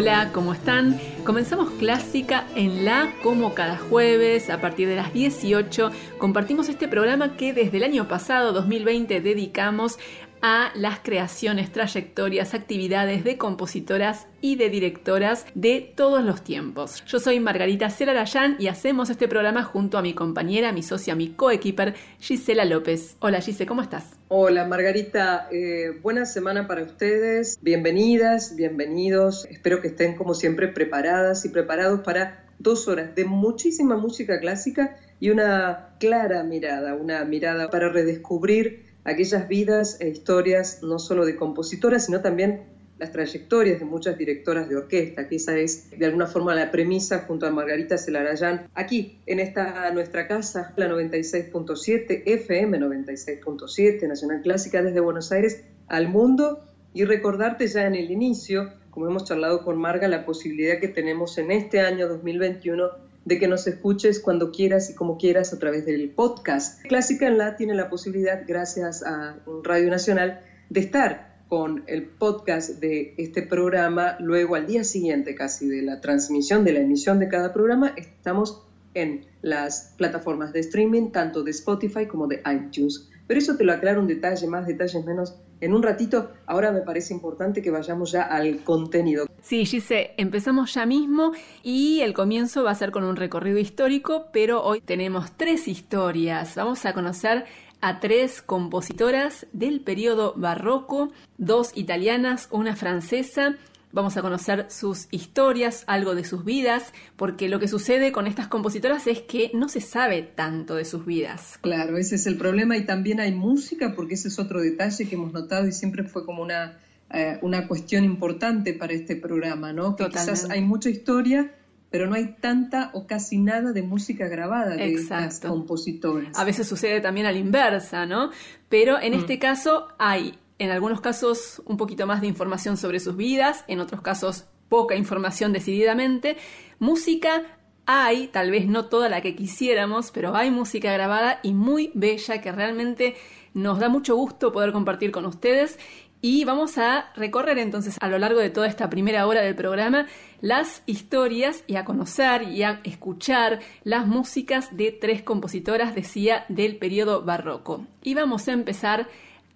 Hola, ¿cómo están? Comenzamos Clásica en La como cada jueves a partir de las 18. Compartimos este programa que desde el año pasado, 2020, dedicamos a las creaciones, trayectorias, actividades de compositoras y de directoras de todos los tiempos. Yo soy Margarita Celarayán y hacemos este programa junto a mi compañera, mi socia, mi coequiper, Gisela López. Hola Gise, ¿cómo estás? Hola Margarita, eh, buena semana para ustedes, bienvenidas, bienvenidos, espero que estén como siempre preparadas y preparados para dos horas de muchísima música clásica y una clara mirada, una mirada para redescubrir aquellas vidas e historias no solo de compositoras, sino también las trayectorias de muchas directoras de orquesta, que esa es de alguna forma la premisa junto a Margarita Celarayán, aquí en esta nuestra casa, la 96.7, FM 96.7, Nacional Clásica desde Buenos Aires al mundo, y recordarte ya en el inicio, como hemos charlado con Marga, la posibilidad que tenemos en este año 2021 de que nos escuches cuando quieras y como quieras a través del podcast. Clásica en La tiene la posibilidad, gracias a Radio Nacional, de estar con el podcast de este programa. Luego, al día siguiente casi de la transmisión, de la emisión de cada programa, estamos en las plataformas de streaming, tanto de Spotify como de iTunes. Pero eso te lo aclaro un detalle, más detalles menos en un ratito. Ahora me parece importante que vayamos ya al contenido. Sí, Gise, empezamos ya mismo y el comienzo va a ser con un recorrido histórico, pero hoy tenemos tres historias. Vamos a conocer a tres compositoras del periodo barroco, dos italianas, una francesa Vamos a conocer sus historias, algo de sus vidas, porque lo que sucede con estas compositoras es que no se sabe tanto de sus vidas. Claro, ese es el problema y también hay música, porque ese es otro detalle que hemos notado y siempre fue como una, eh, una cuestión importante para este programa, ¿no? Que quizás hay mucha historia, pero no hay tanta o casi nada de música grabada de estas compositoras. A veces sucede también a la inversa, ¿no? Pero en mm. este caso hay en algunos casos un poquito más de información sobre sus vidas, en otros casos poca información decididamente. Música hay, tal vez no toda la que quisiéramos, pero hay música grabada y muy bella que realmente nos da mucho gusto poder compartir con ustedes. Y vamos a recorrer entonces a lo largo de toda esta primera hora del programa las historias y a conocer y a escuchar las músicas de tres compositoras, decía, del periodo barroco. Y vamos a empezar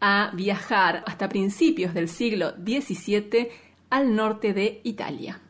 a viajar hasta principios del siglo XVII al norte de Italia.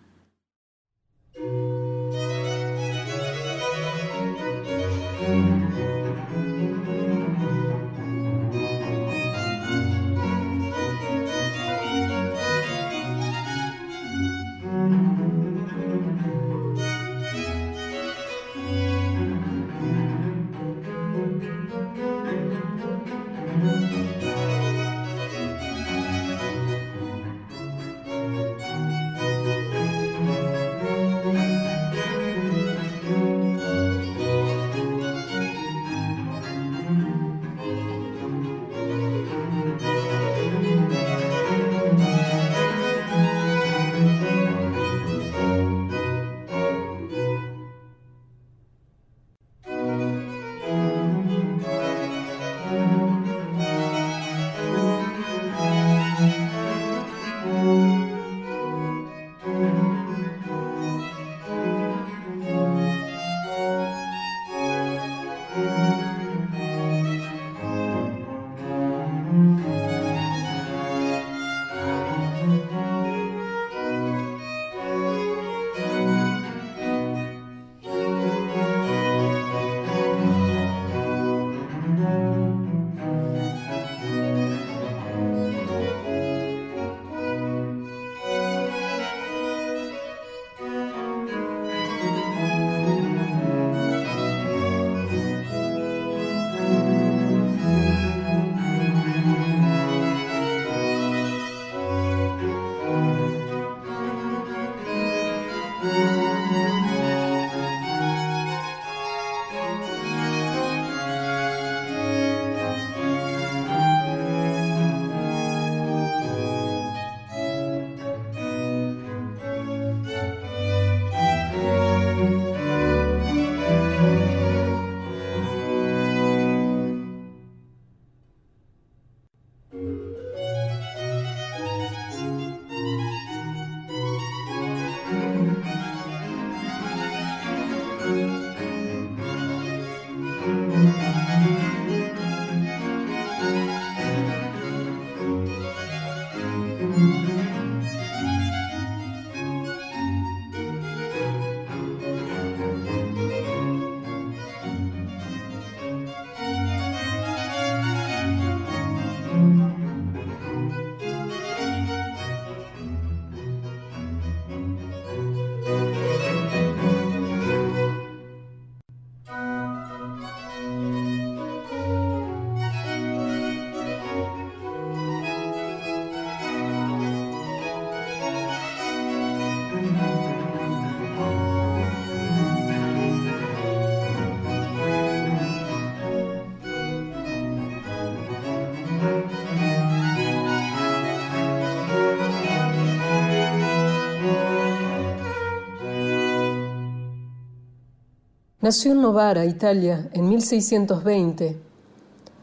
Nació en Novara, Italia, en 1620.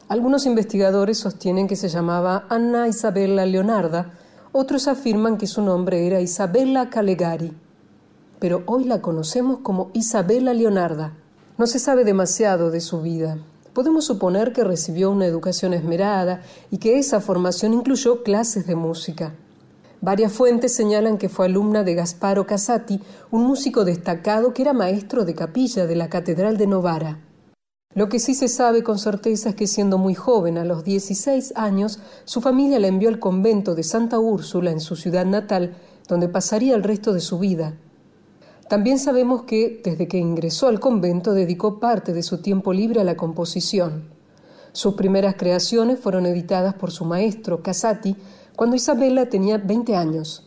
Algunos investigadores sostienen que se llamaba Anna Isabella Leonarda, otros afirman que su nombre era Isabella Calegari. Pero hoy la conocemos como Isabella Leonarda. No se sabe demasiado de su vida. Podemos suponer que recibió una educación esmerada y que esa formación incluyó clases de música. Varias fuentes señalan que fue alumna de Gasparo Casati, un músico destacado que era maestro de capilla de la Catedral de Novara. Lo que sí se sabe con certeza es que siendo muy joven, a los 16 años, su familia la envió al convento de Santa Úrsula en su ciudad natal, donde pasaría el resto de su vida. También sabemos que, desde que ingresó al convento, dedicó parte de su tiempo libre a la composición. Sus primeras creaciones fueron editadas por su maestro, Casati, cuando Isabella tenía 20 años.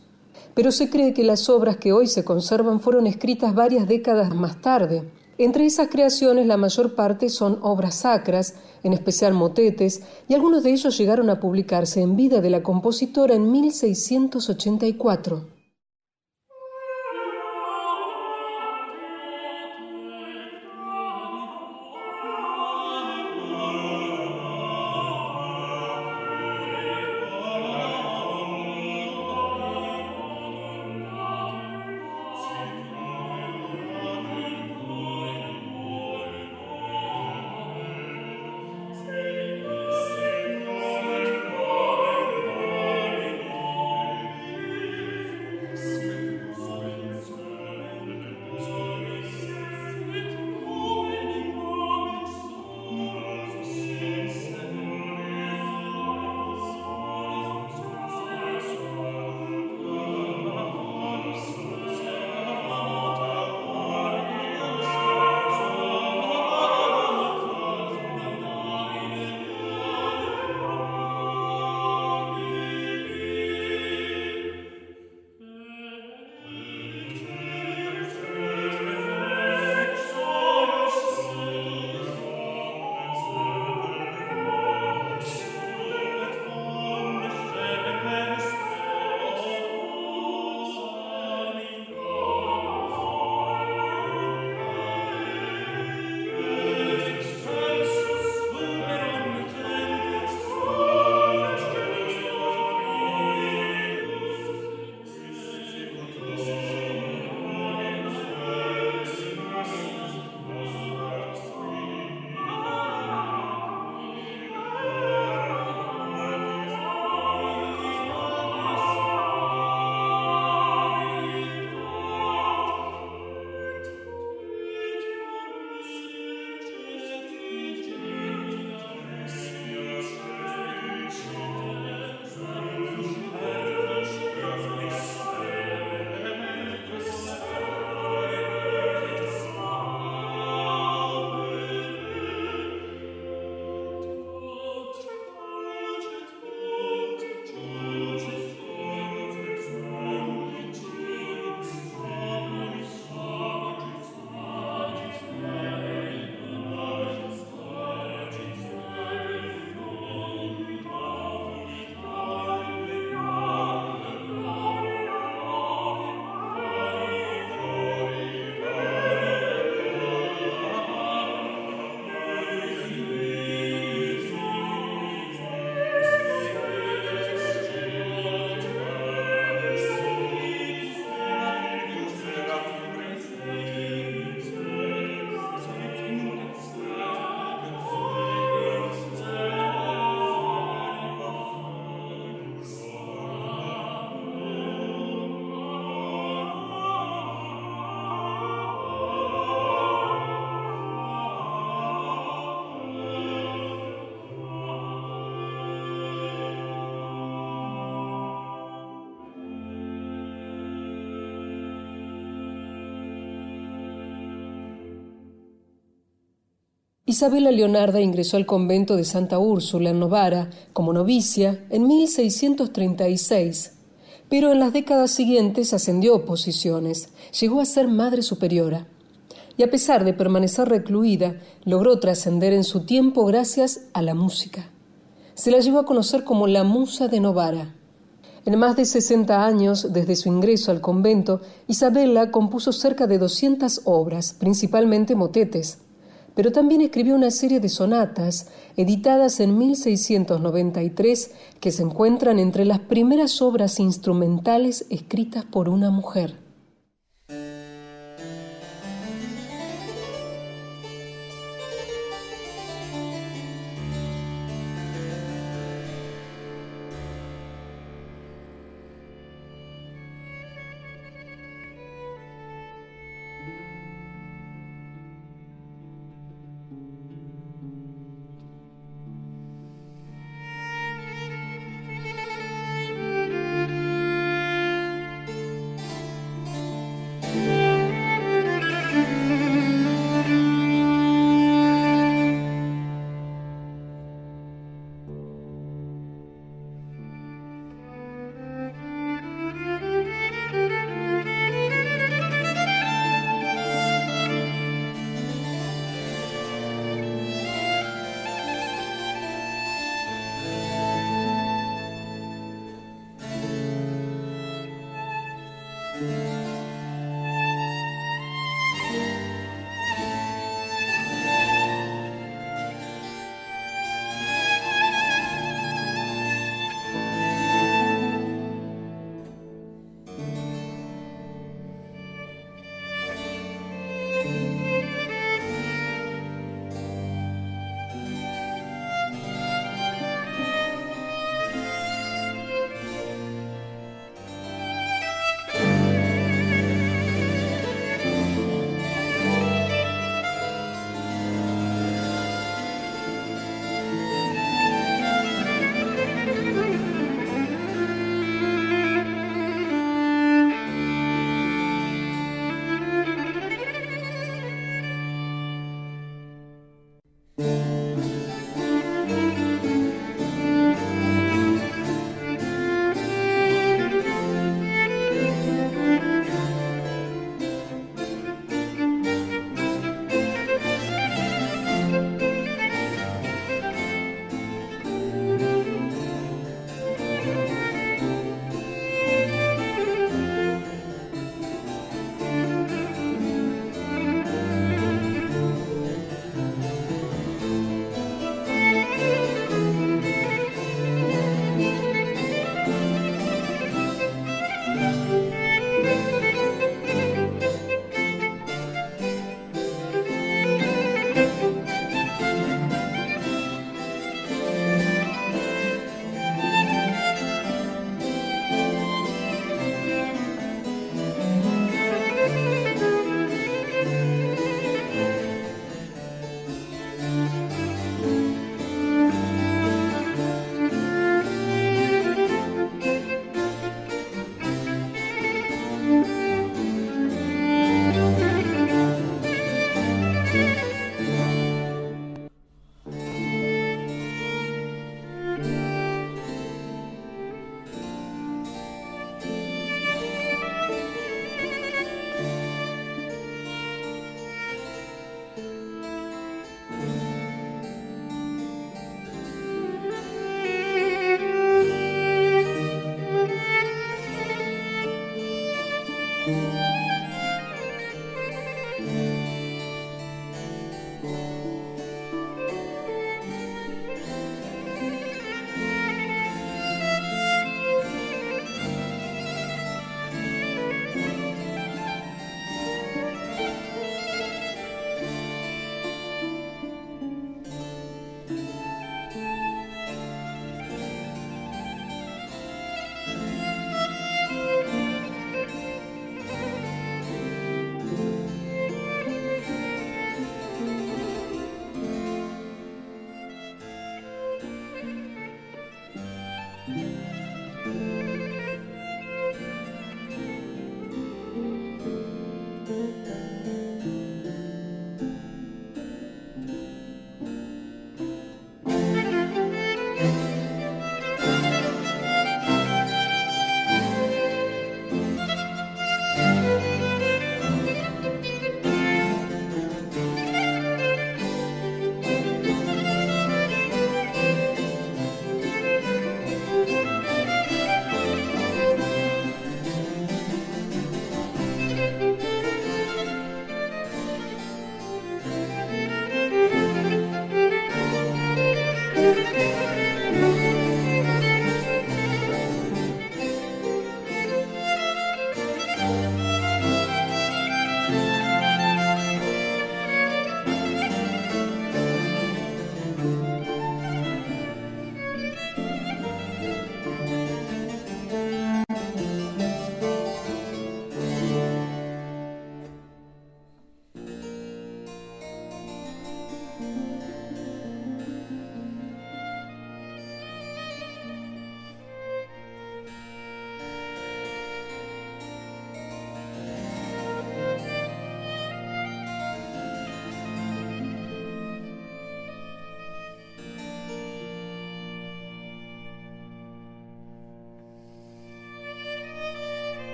Pero se cree que las obras que hoy se conservan fueron escritas varias décadas más tarde. Entre esas creaciones la mayor parte son obras sacras, en especial motetes, y algunos de ellos llegaron a publicarse en vida de la compositora en 1684. Isabela Leonarda ingresó al convento de Santa Úrsula en Novara como novicia en 1636, pero en las décadas siguientes ascendió posiciones, llegó a ser madre superiora y a pesar de permanecer recluida, logró trascender en su tiempo gracias a la música. Se la llevó a conocer como la musa de Novara. En más de 60 años desde su ingreso al convento, Isabella compuso cerca de 200 obras, principalmente motetes, pero también escribió una serie de sonatas editadas en 1693 que se encuentran entre las primeras obras instrumentales escritas por una mujer.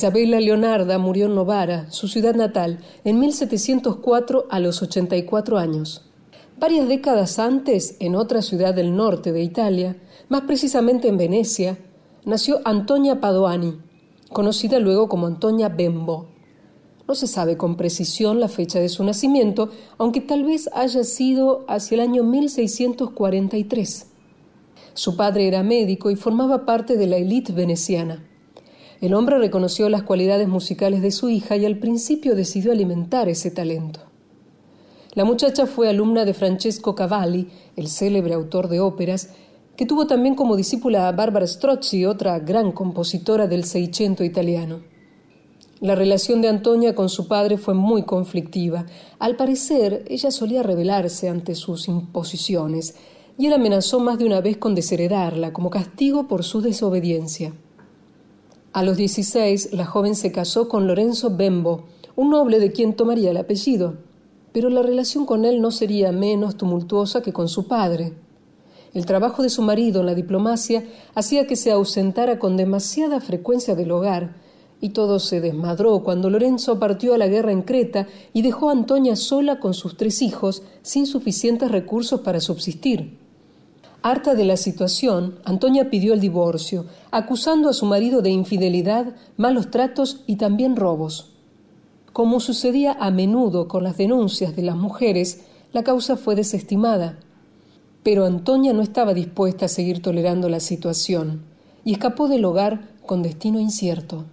Isabella Leonarda murió en Novara, su ciudad natal, en 1704 a los 84 años. Varias décadas antes, en otra ciudad del norte de Italia, más precisamente en Venecia, nació Antonia Padoani, conocida luego como Antonia Bembo. No se sabe con precisión la fecha de su nacimiento, aunque tal vez haya sido hacia el año 1643. Su padre era médico y formaba parte de la élite veneciana. El hombre reconoció las cualidades musicales de su hija y al principio decidió alimentar ese talento. La muchacha fue alumna de Francesco Cavalli, el célebre autor de óperas, que tuvo también como discípula a Barbara Strozzi, otra gran compositora del Seicento italiano. La relación de Antonia con su padre fue muy conflictiva. Al parecer, ella solía rebelarse ante sus imposiciones, y él amenazó más de una vez con desheredarla como castigo por su desobediencia. A los 16, la joven se casó con Lorenzo Bembo, un noble de quien tomaría el apellido, pero la relación con él no sería menos tumultuosa que con su padre. El trabajo de su marido en la diplomacia hacía que se ausentara con demasiada frecuencia del hogar, y todo se desmadró cuando Lorenzo partió a la guerra en Creta y dejó a Antonia sola con sus tres hijos, sin suficientes recursos para subsistir. Harta de la situación, Antonia pidió el divorcio, acusando a su marido de infidelidad, malos tratos y también robos. Como sucedía a menudo con las denuncias de las mujeres, la causa fue desestimada. Pero Antonia no estaba dispuesta a seguir tolerando la situación y escapó del hogar con destino incierto.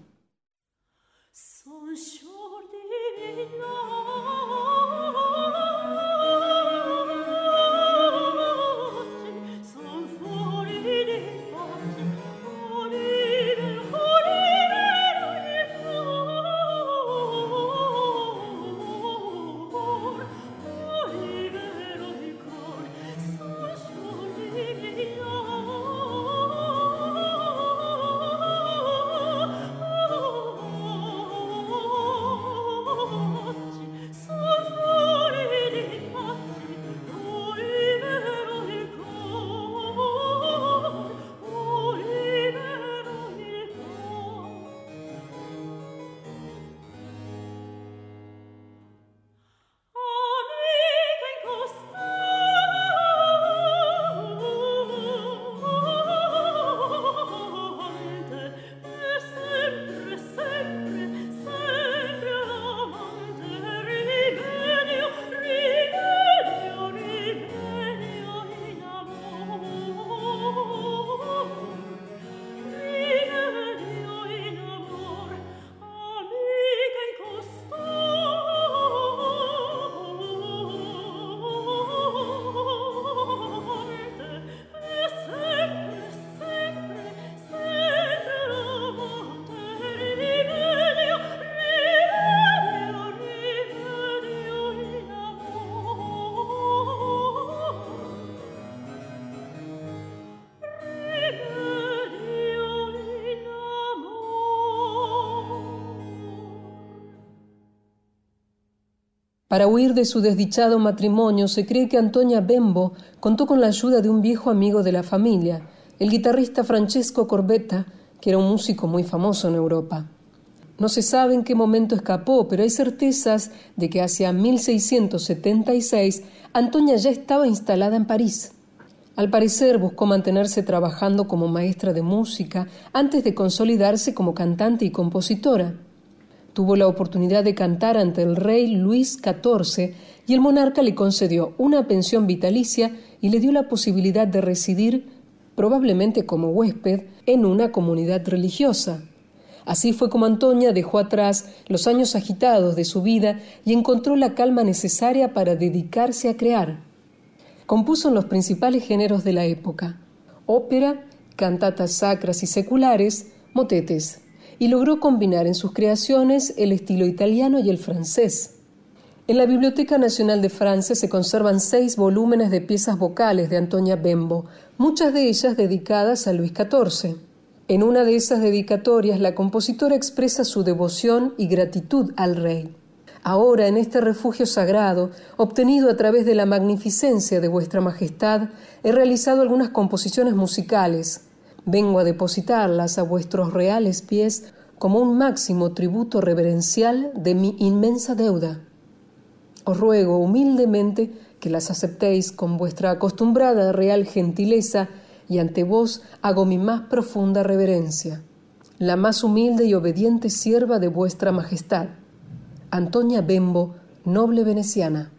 Para huir de su desdichado matrimonio, se cree que Antonia Bembo contó con la ayuda de un viejo amigo de la familia, el guitarrista Francesco Corbetta, que era un músico muy famoso en Europa. No se sabe en qué momento escapó, pero hay certezas de que hacia 1676 Antonia ya estaba instalada en París. Al parecer buscó mantenerse trabajando como maestra de música antes de consolidarse como cantante y compositora. Tuvo la oportunidad de cantar ante el rey Luis XIV y el monarca le concedió una pensión vitalicia y le dio la posibilidad de residir, probablemente como huésped, en una comunidad religiosa. Así fue como Antonia dejó atrás los años agitados de su vida y encontró la calma necesaria para dedicarse a crear. Compuso en los principales géneros de la época: ópera, cantatas sacras y seculares, motetes y logró combinar en sus creaciones el estilo italiano y el francés. En la Biblioteca Nacional de Francia se conservan seis volúmenes de piezas vocales de Antonia Bembo, muchas de ellas dedicadas a Luis XIV. En una de esas dedicatorias, la compositora expresa su devoción y gratitud al rey. Ahora, en este refugio sagrado, obtenido a través de la magnificencia de vuestra Majestad, he realizado algunas composiciones musicales, Vengo a depositarlas a vuestros reales pies como un máximo tributo reverencial de mi inmensa deuda. Os ruego humildemente que las aceptéis con vuestra acostumbrada real gentileza y ante vos hago mi más profunda reverencia. La más humilde y obediente sierva de vuestra majestad, Antonia Bembo, noble veneciana.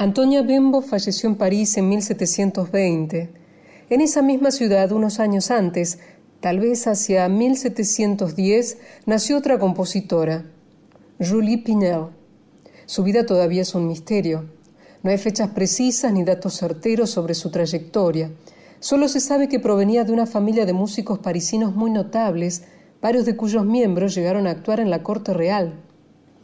Antonia Bembo falleció en París en 1720. En esa misma ciudad, unos años antes, tal vez hacia 1710, nació otra compositora, Julie Pinel. Su vida todavía es un misterio. No hay fechas precisas ni datos certeros sobre su trayectoria. Solo se sabe que provenía de una familia de músicos parisinos muy notables, varios de cuyos miembros llegaron a actuar en la corte real.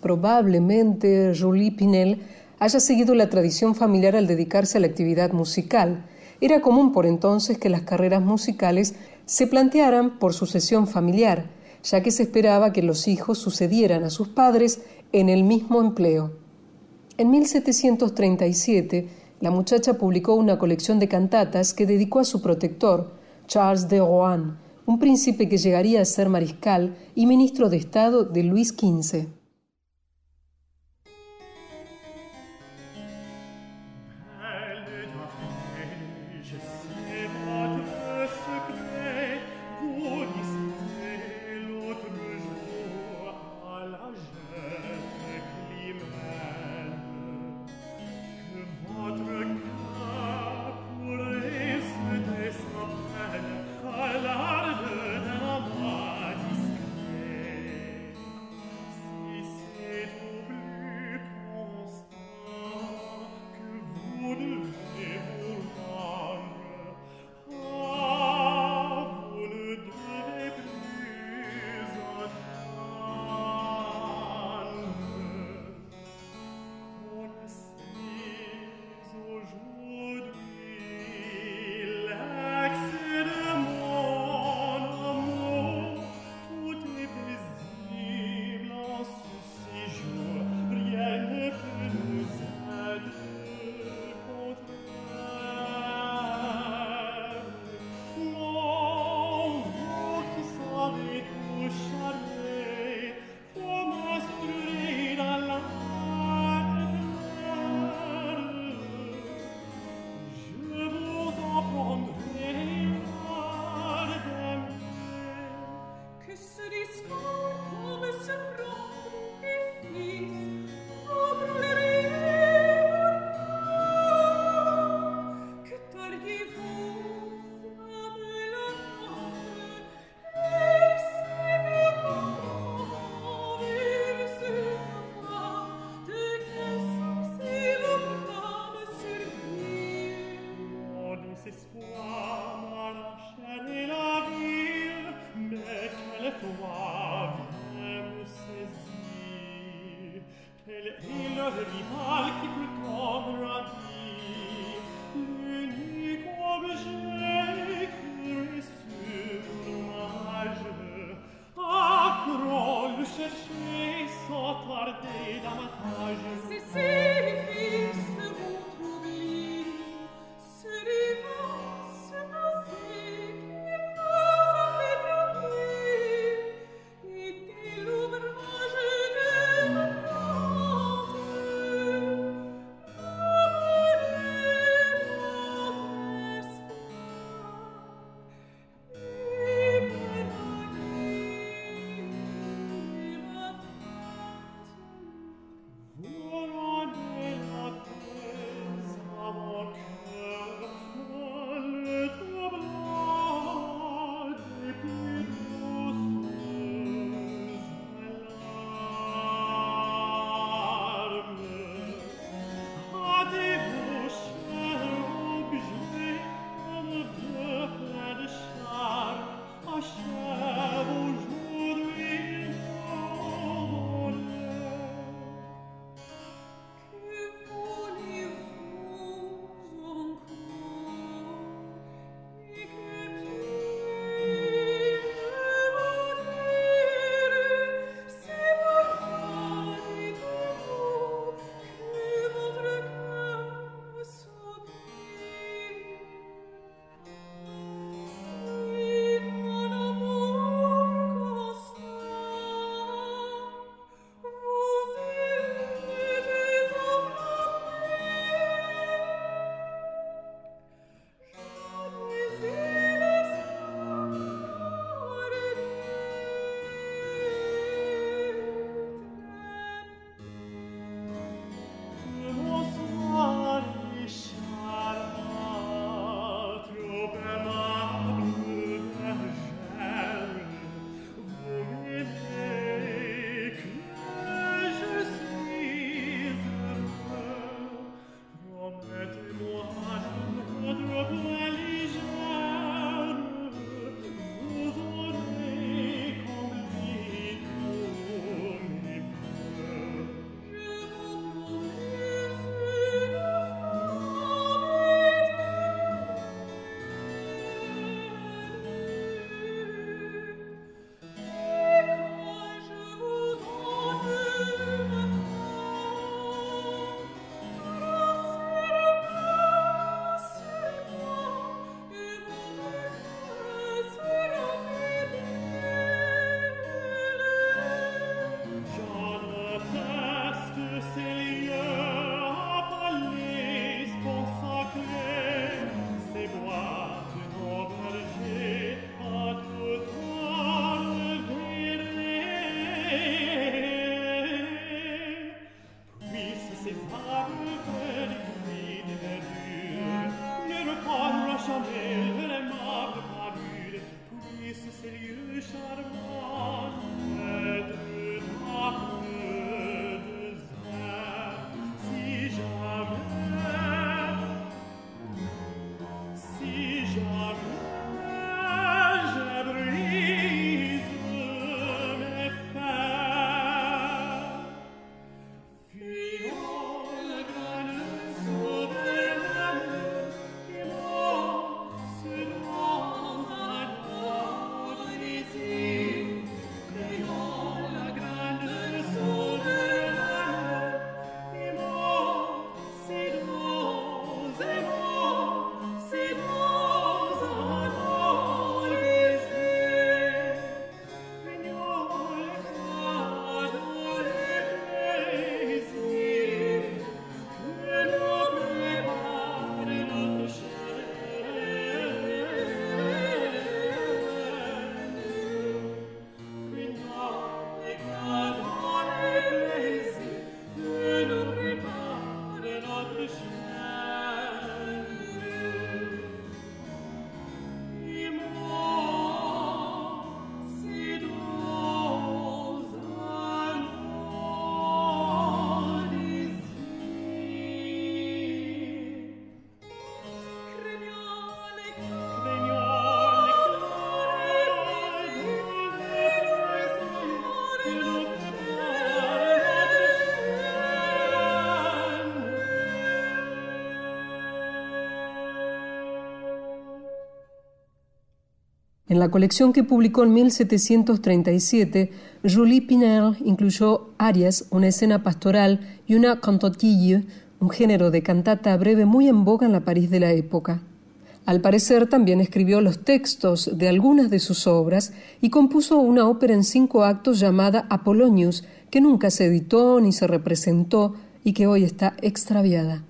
Probablemente Julie Pinel haya seguido la tradición familiar al dedicarse a la actividad musical. Era común por entonces que las carreras musicales se plantearan por sucesión familiar, ya que se esperaba que los hijos sucedieran a sus padres en el mismo empleo. En 1737, la muchacha publicó una colección de cantatas que dedicó a su protector, Charles de Rohan, un príncipe que llegaría a ser mariscal y ministro de Estado de Luis XV. En la colección que publicó en 1737, Julie Pinel incluyó arias, una escena pastoral y una cantotille, un género de cantata breve muy en boga en la París de la época. Al parecer también escribió los textos de algunas de sus obras y compuso una ópera en cinco actos llamada Apollonius, que nunca se editó ni se representó y que hoy está extraviada.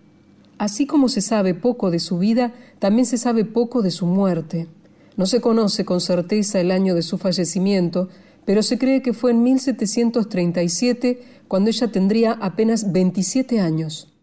Así como se sabe poco de su vida, también se sabe poco de su muerte. No se conoce con certeza el año de su fallecimiento, pero se cree que fue en 1737, cuando ella tendría apenas 27 años.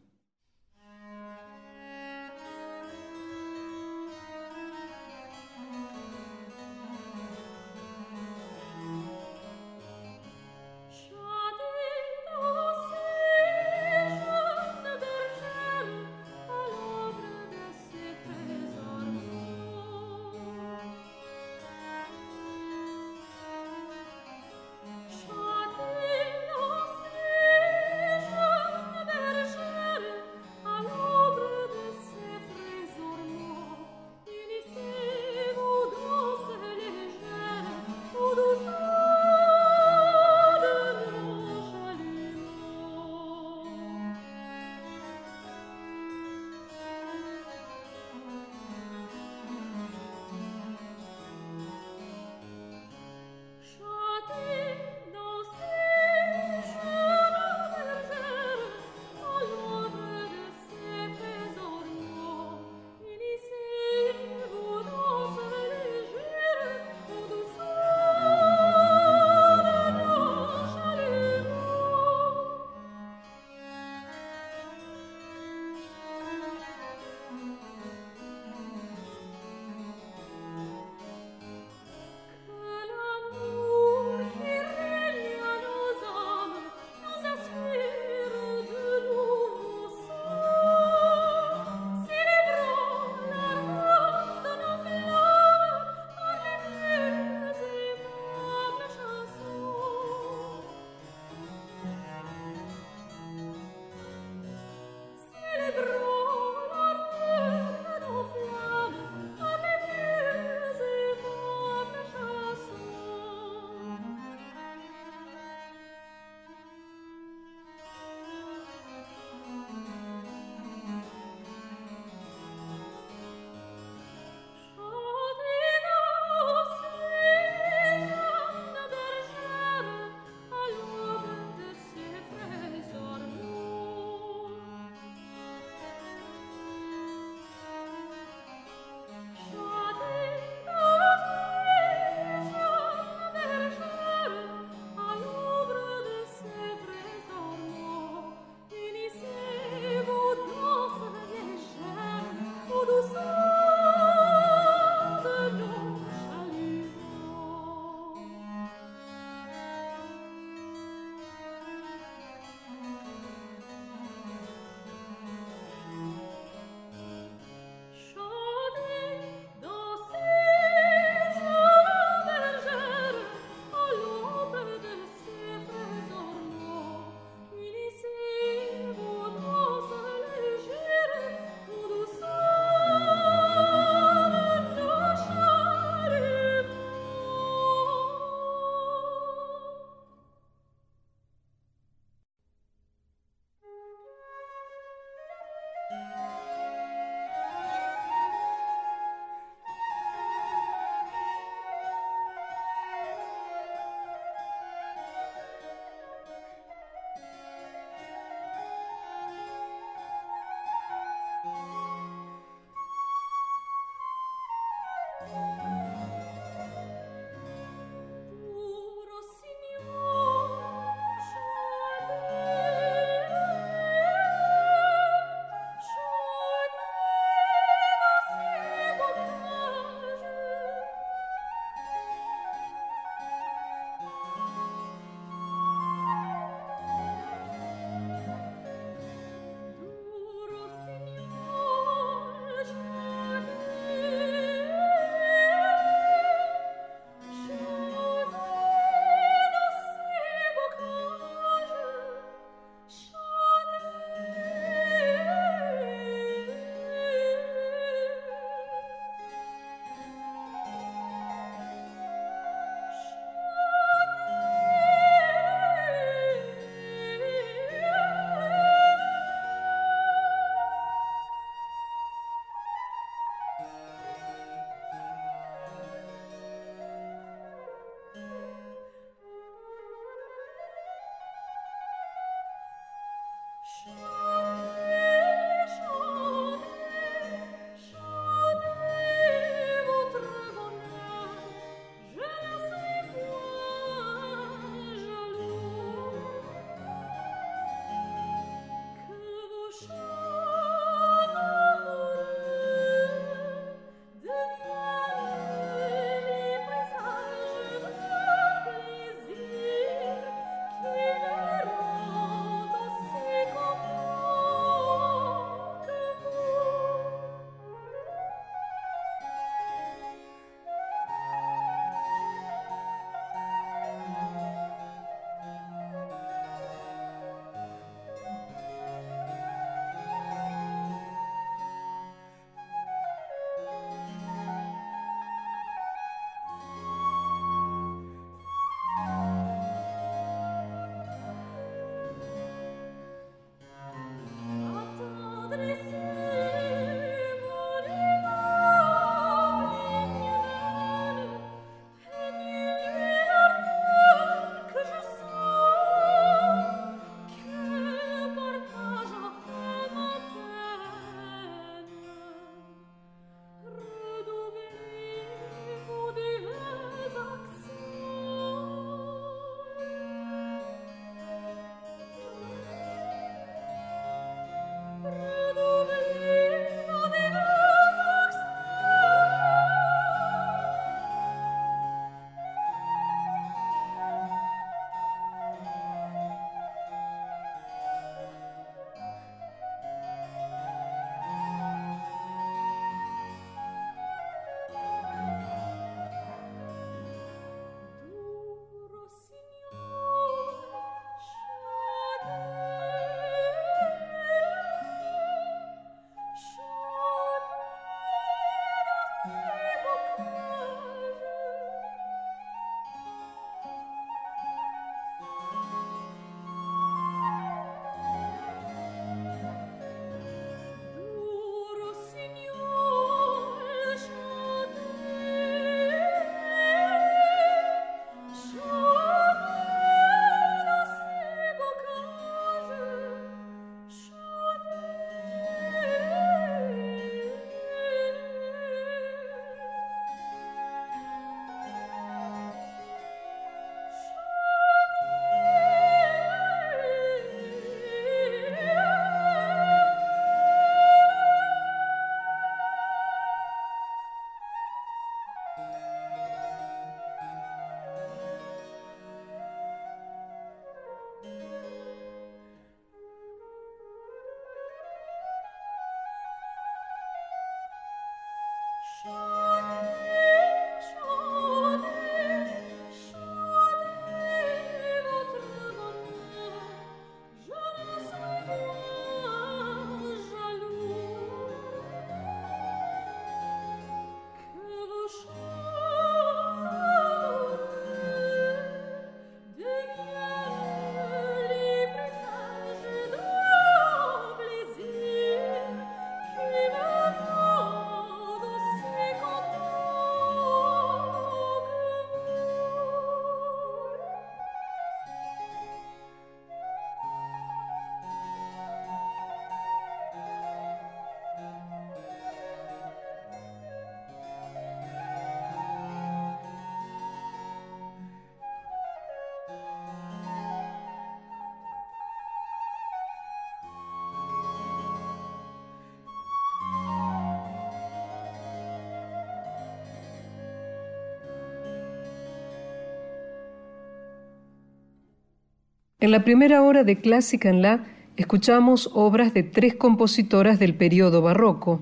En la primera hora de Clásica en La escuchamos obras de tres compositoras del periodo barroco.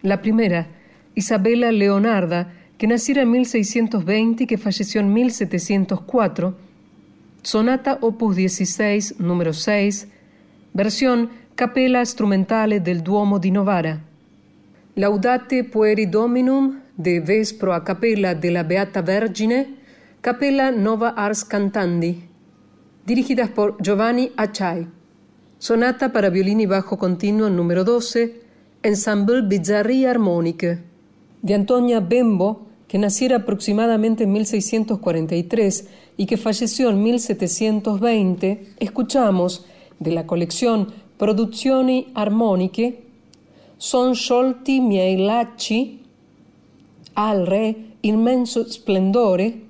La primera, Isabela Leonarda, que naciera en 1620 y que falleció en 1704, Sonata Opus 16, número 6, versión Capella Strumentale del Duomo di Novara. Laudate Pueri Dominum de Vespro a Capella della Beata Vergine, Capella Nova Ars Cantandi, dirigidas por Giovanni Achai. Sonata para violín y bajo continuo número 12, Ensemble Bizzarrie Harmonique, de Antonia Bembo, que naciera aproximadamente en 1643 y que falleció en 1720, escuchamos de la colección produzioni armoniche, son sciolti miei lacci, al re inmenso splendore,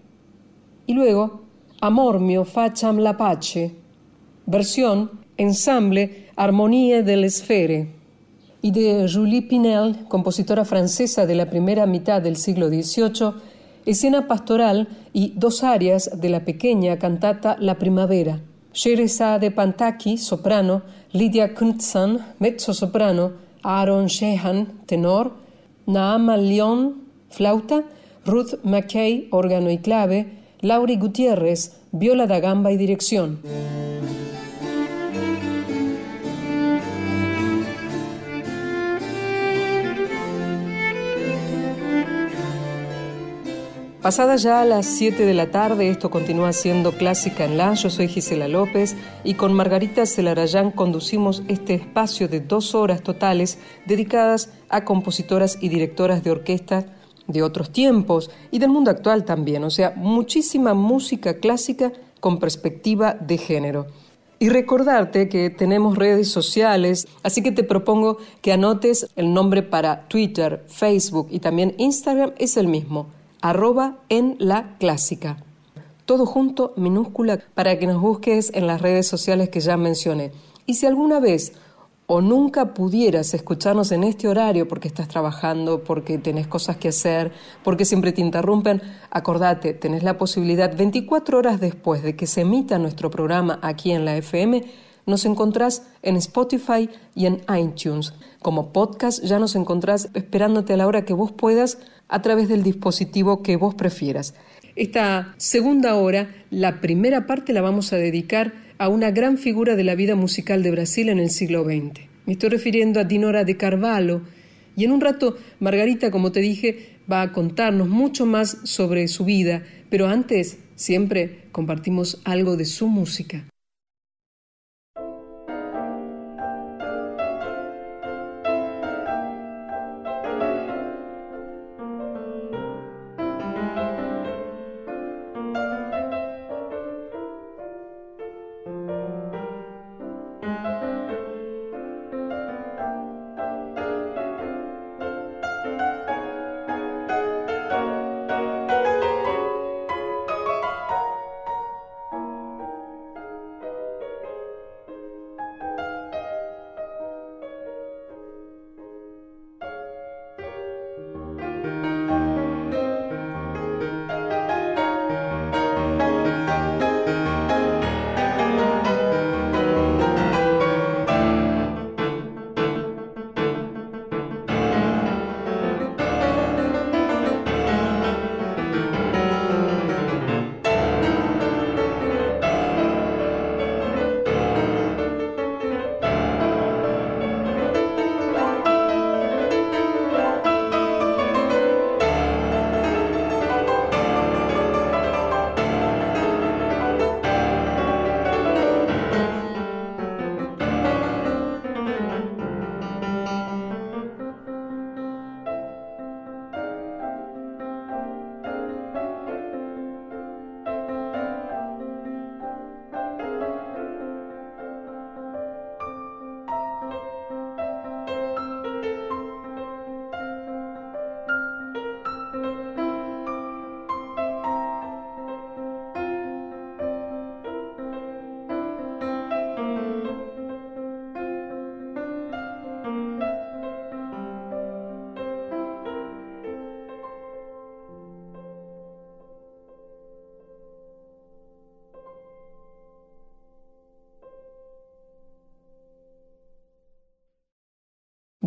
y luego, amor mio facciam la pace, versión, ensamble, armonía del esfere, y de Julie Pinel, compositora francesa de la primera mitad del siglo XVIII, escena pastoral y dos arias de la pequeña cantata La Primavera. de Pantaki, soprano, Lydia Knudsen, mezzo soprano, Aaron Sheehan, tenor, Naama Lyon, flauta, Ruth McKay, órgano y clave, Lauri Gutiérrez, viola da gamba y dirección. Pasada ya a las 7 de la tarde, esto continúa siendo Clásica en La. Yo soy Gisela López y con Margarita Celarayán conducimos este espacio de dos horas totales dedicadas a compositoras y directoras de orquesta de otros tiempos y del mundo actual también, o sea, muchísima música clásica con perspectiva de género. Y recordarte que tenemos redes sociales, así que te propongo que anotes el nombre para Twitter, Facebook y también Instagram es el mismo arroba en la clásica. Todo junto, minúscula, para que nos busques en las redes sociales que ya mencioné. Y si alguna vez o nunca pudieras escucharnos en este horario porque estás trabajando, porque tenés cosas que hacer, porque siempre te interrumpen, acordate, tenés la posibilidad 24 horas después de que se emita nuestro programa aquí en la FM, nos encontrás en Spotify y en iTunes. Como podcast ya nos encontrás esperándote a la hora que vos puedas a través del dispositivo que vos prefieras. Esta segunda hora, la primera parte la vamos a dedicar a una gran figura de la vida musical de Brasil en el siglo XX. Me estoy refiriendo a Dinora de Carvalho y en un rato Margarita, como te dije, va a contarnos mucho más sobre su vida, pero antes siempre compartimos algo de su música.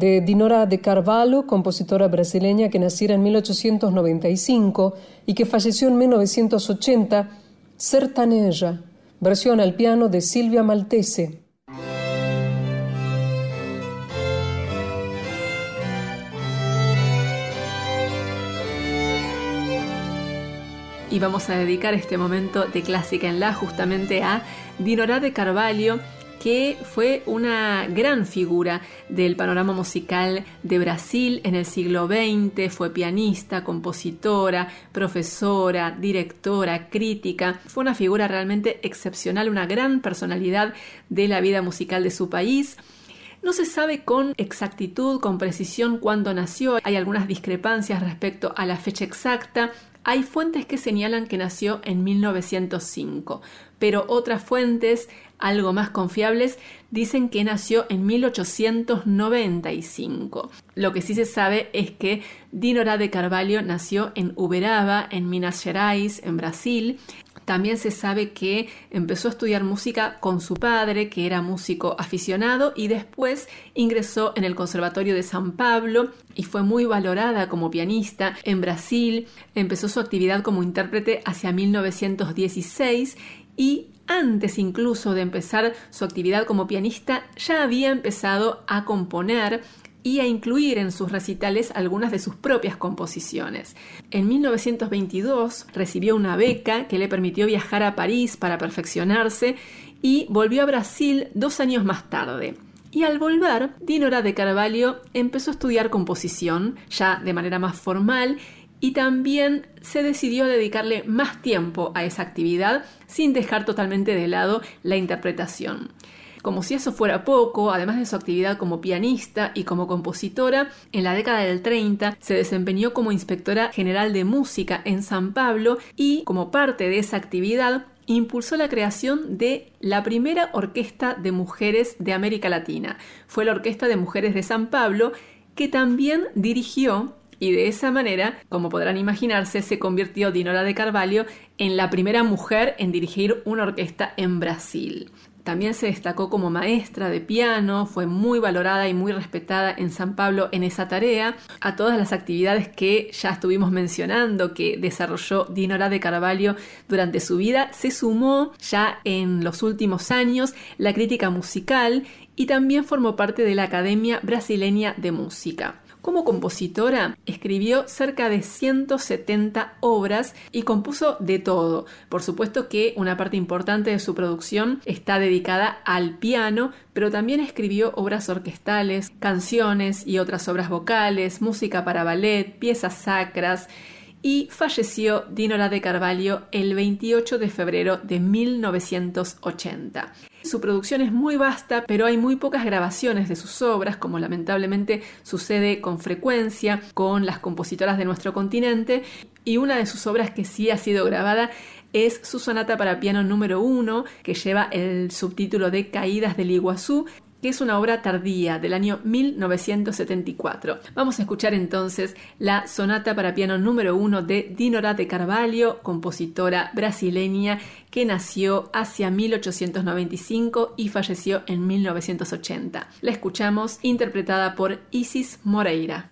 De Dinora de Carvalho, compositora brasileña que naciera en 1895 y que falleció en 1980, Sertaneja, versión al piano de Silvia Maltese. Y vamos a dedicar este momento de clásica en la justamente a Dinora de Carvalho, que fue una gran figura del panorama musical de Brasil en el siglo XX, fue pianista, compositora, profesora, directora, crítica, fue una figura realmente excepcional, una gran personalidad de la vida musical de su país. No se sabe con exactitud, con precisión cuándo nació, hay algunas discrepancias respecto a la fecha exacta, hay fuentes que señalan que nació en 1905, pero otras fuentes, algo más confiables, dicen que nació en 1895. Lo que sí se sabe es que Dinora de Carvalho nació en Uberaba, en Minas Gerais, en Brasil, también se sabe que empezó a estudiar música con su padre, que era músico aficionado, y después ingresó en el Conservatorio de San Pablo y fue muy valorada como pianista en Brasil. Empezó su actividad como intérprete hacia 1916 y antes incluso de empezar su actividad como pianista ya había empezado a componer y a incluir en sus recitales algunas de sus propias composiciones. En 1922 recibió una beca que le permitió viajar a París para perfeccionarse y volvió a Brasil dos años más tarde. Y al volver, Dinora de Carvalho empezó a estudiar composición, ya de manera más formal, y también se decidió dedicarle más tiempo a esa actividad sin dejar totalmente de lado la interpretación. Como si eso fuera poco, además de su actividad como pianista y como compositora, en la década del 30 se desempeñó como inspectora general de música en San Pablo y, como parte de esa actividad, impulsó la creación de la primera orquesta de mujeres de América Latina. Fue la Orquesta de Mujeres de San Pablo, que también dirigió y de esa manera, como podrán imaginarse, se convirtió Dinora de Carvalho en la primera mujer en dirigir una orquesta en Brasil. También se destacó como maestra de piano, fue muy valorada y muy respetada en San Pablo en esa tarea. A todas las actividades que ya estuvimos mencionando que desarrolló Dinora de Carvalho durante su vida, se sumó ya en los últimos años la crítica musical y también formó parte de la Academia Brasileña de Música. Como compositora, escribió cerca de 170 obras y compuso de todo. Por supuesto que una parte importante de su producción está dedicada al piano, pero también escribió obras orquestales, canciones y otras obras vocales, música para ballet, piezas sacras y falleció Dinora de Carvalho el 28 de febrero de 1980. Su producción es muy vasta, pero hay muy pocas grabaciones de sus obras, como lamentablemente sucede con frecuencia con las compositoras de nuestro continente, y una de sus obras que sí ha sido grabada es su sonata para piano número uno, que lleva el subtítulo de Caídas del Iguazú, que es una obra tardía del año 1974. Vamos a escuchar entonces la sonata para piano número uno de Dinora de Carvalho, compositora brasileña que nació hacia 1895 y falleció en 1980. La escuchamos interpretada por Isis Moreira.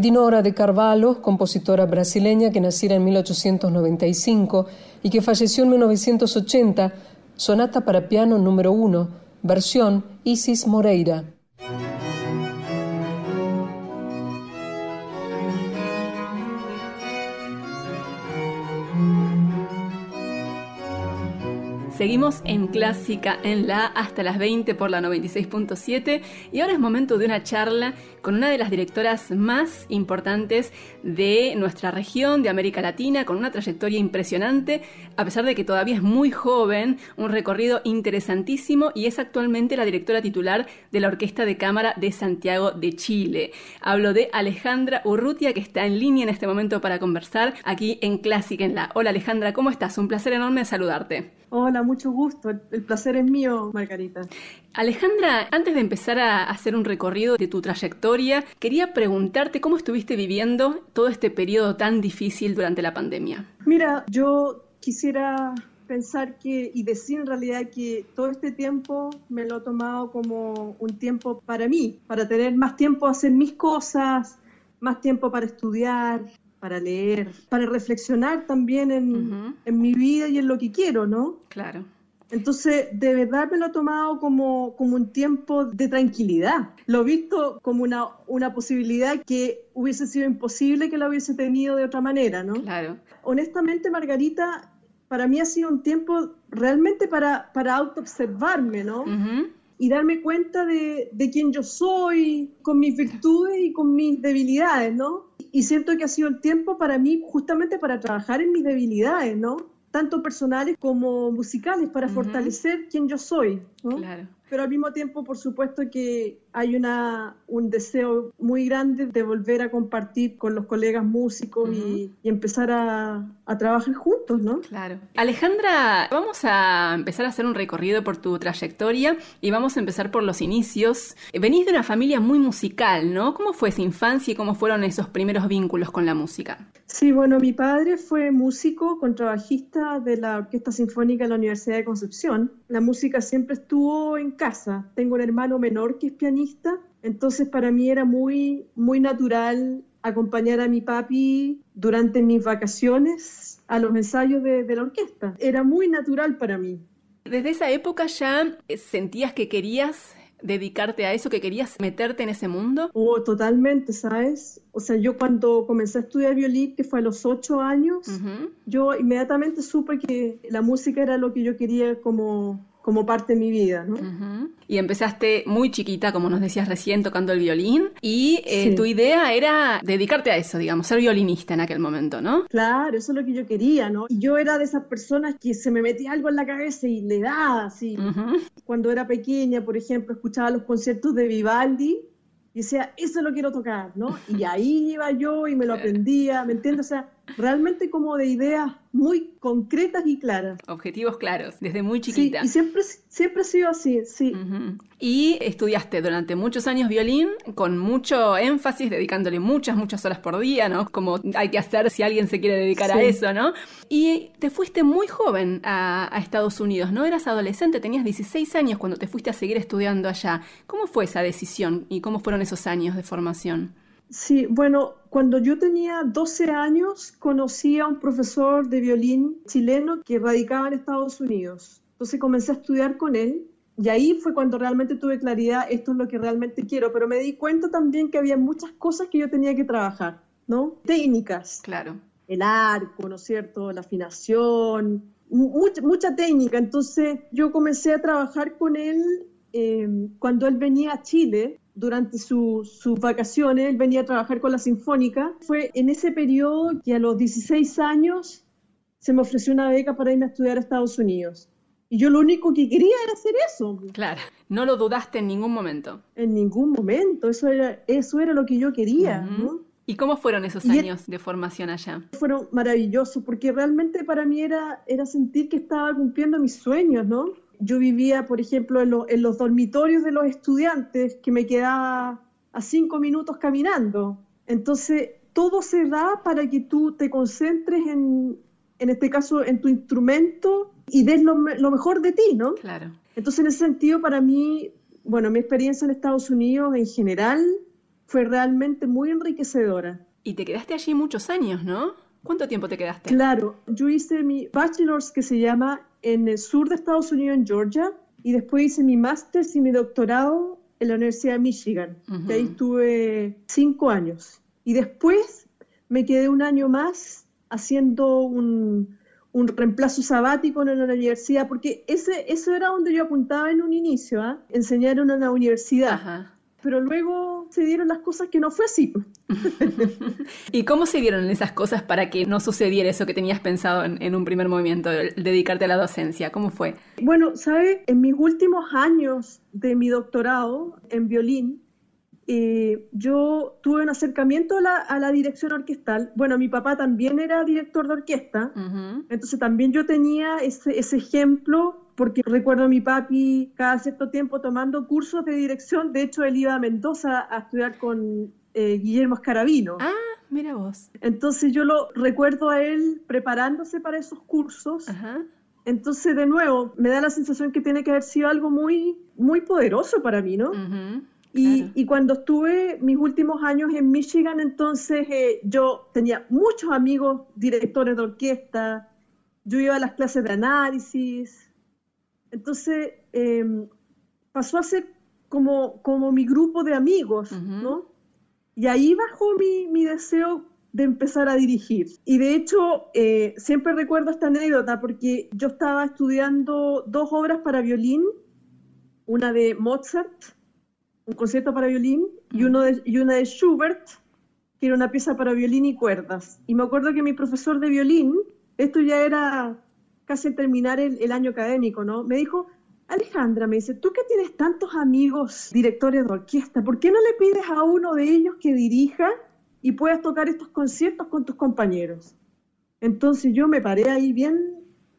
De de Carvalho, compositora brasileña que naciera en 1895 y que falleció en 1980, sonata para piano número 1, versión Isis Moreira. Seguimos en Clásica en la hasta las 20 por la 96.7 y ahora es momento de una charla con una de las directoras más importantes de nuestra región, de América Latina, con una trayectoria impresionante, a pesar de que todavía es muy joven, un recorrido interesantísimo y es actualmente la directora titular de la Orquesta de Cámara de Santiago de Chile. Hablo de Alejandra Urrutia, que está en línea en este momento para conversar aquí en Clásica en la. Hola Alejandra, ¿cómo estás? Un placer enorme saludarte. Hola, mucho gusto. El placer es mío, Margarita. Alejandra, antes de empezar a hacer un recorrido de tu trayectoria, quería preguntarte cómo estuviste viviendo todo este periodo tan difícil durante la pandemia. Mira, yo quisiera pensar que y decir en realidad que todo este tiempo me lo he tomado como un tiempo para mí, para tener más tiempo a hacer mis cosas, más tiempo para estudiar, para leer, para reflexionar también en, en, mi vida y en lo que quiero, ¿no? Claro. Entonces, de verdad me lo he tomado como, como un tiempo de tranquilidad. Lo he visto como una, una posibilidad que hubiese sido imposible que la hubiese tenido de otra manera, ¿no? Claro. Honestamente, Margarita, para mí ha sido un tiempo realmente para, para autoobservarme, ¿no? Y darme cuenta de, de quién yo soy, con mis virtudes y con mis debilidades, ¿no? Y siento que ha sido el tiempo para mí justamente para trabajar en mis debilidades, ¿no? Tanto personales como musicales, para fortalecer quién yo soy, ¿no? Claro pero al mismo tiempo, por supuesto, que hay una, un deseo muy grande de volver a compartir con los colegas músicos y, empezar a, a, trabajar juntos, ¿no? Claro. Alejandra, vamos a empezar a hacer un recorrido por tu trayectoria y vamos a empezar por los inicios. Venís de una familia muy musical, ¿no? ¿Cómo fue esa infancia y cómo fueron esos primeros vínculos con la música? Sí, bueno, mi padre fue músico, contrabajista de la Orquesta Sinfónica de la Universidad de Concepción. La música siempre estuvo en casa. Tengo un hermano menor que es pianista, entonces para mí era muy, muy natural acompañar a mi papi durante mis vacaciones a los ensayos de, de la orquesta. Era muy natural para mí. Desde esa época ya sentías que querías dedicarte a eso, que querías meterte en ese mundo? Oh, totalmente, ¿sabes? O sea, yo cuando comencé a estudiar violín, que fue a los ocho años, yo inmediatamente supe que la música era lo que yo quería como como parte de mi vida, ¿no? Y empezaste muy chiquita, como nos decías recién, tocando el violín, y eh, tu idea era dedicarte a eso, digamos, ser violinista en aquel momento, ¿no? Claro, eso es lo que yo quería, ¿no? Y yo era de esas personas que se me metía algo en la cabeza y le daba así. Cuando era pequeña, por ejemplo, escuchaba los conciertos de Vivaldi, y decía, eso lo quiero tocar, ¿no? Y ahí iba yo y me lo aprendía, ¿me entiendes? O sea, realmente como de ideas muy concretas y claras. Objetivos claros, desde muy chiquita. Sí, y siempre, siempre ha sido así, sí. Y estudiaste durante muchos años violín con mucho énfasis, dedicándole muchas, muchas horas por día, ¿no? Como hay que hacer si alguien se quiere dedicar a eso, ¿no? Y te fuiste muy joven a, a Estados Unidos, ¿no? Eras adolescente, tenías 16 años cuando te fuiste a seguir estudiando allá. ¿Cómo fue esa decisión y cómo fueron esos años de formación? Sí, bueno, cuando yo tenía 12 años conocí a un profesor de violín chileno que radicaba en Estados Unidos. Entonces comencé a estudiar con él y ahí fue cuando realmente tuve claridad, esto es lo que realmente quiero, pero me di cuenta también que había muchas cosas que yo tenía que trabajar, ¿no? Técnicas. Claro. El arco, ¿no es cierto? La afinación, mucha, mucha técnica. Entonces yo comencé a trabajar con él eh, cuando él venía a Chile durante sus vacaciones, él venía a trabajar con la Sinfónica. Fue en ese periodo que a los 16 años se me ofreció una beca para irme a estudiar a Estados Unidos. Y yo lo único que quería era hacer eso. Claro, no lo dudaste en ningún momento. En ningún momento, eso era, eso era lo que yo quería. ¿Y cómo fueron esos años de formación allá? Fueron maravillosos, porque realmente para mí era, era sentir que estaba cumpliendo mis sueños, ¿no? Yo vivía, por ejemplo, en, los dormitorios de los estudiantes, que me quedaba a cinco minutos caminando. Entonces, todo se da para que tú te concentres en, en este caso, en tu instrumento y des lo, mejor de ti, ¿no? Claro. Entonces, en ese sentido, para mí, bueno, mi experiencia en Estados Unidos en general fue realmente muy enriquecedora. Y te quedaste allí muchos años, ¿no? ¿Cuánto tiempo te quedaste? Claro, yo hice mi bachelor's que se llama en el sur de Estados Unidos, en Georgia, y después hice mi máster y mi doctorado en la Universidad de Michigan. Uh ahí estuve cinco años. Y después me quedé un año más haciendo un, un reemplazo sabático en la universidad, porque ese, eso era donde yo apuntaba en un inicio, ¿eh? enseñar en una universidad. Ajá pero luego se dieron las cosas que no fue así. ¿Y cómo se dieron esas cosas para que no sucediera eso que tenías pensado en, un primer movimiento, dedicarte a la docencia? ¿Cómo fue? Bueno, ¿sabes? En mis últimos años de mi doctorado en violín, eh, yo tuve un acercamiento a la, dirección orquestal. Bueno, mi papá también era director de orquesta, entonces también yo tenía ese, ese ejemplo porque recuerdo a mi papi cada cierto tiempo tomando cursos de dirección. De hecho, él iba a Mendoza a estudiar con eh, Guillermo Escarabino. Ah, mira vos. Entonces yo lo recuerdo a él preparándose para esos cursos. Entonces, de nuevo, me da la sensación que tiene que haber sido algo muy, muy poderoso para mí, ¿no? y, y, cuando estuve mis últimos años en Michigan, entonces eh, yo tenía muchos amigos directores de orquesta, yo iba a las clases de análisis, entonces, em, pasó a ser como, como mi grupo de amigos, ¿no? Y ahí bajó mi, mi, deseo de empezar a dirigir. Y de hecho, eh, siempre recuerdo esta anécdota porque yo estaba estudiando dos obras para violín, una de Mozart, un concierto para violín, y, uno de, y una de Schubert, que era una pieza para violín y cuerdas. Y me acuerdo que mi profesor de violín, esto ya era casi al terminar el, año académico, ¿no? Me dijo, Alejandra, me dice, tú que tienes tantos amigos directores de orquesta, ¿por qué no le pides a uno de ellos que dirija y puedas tocar estos conciertos con tus compañeros? Entonces yo me paré ahí bien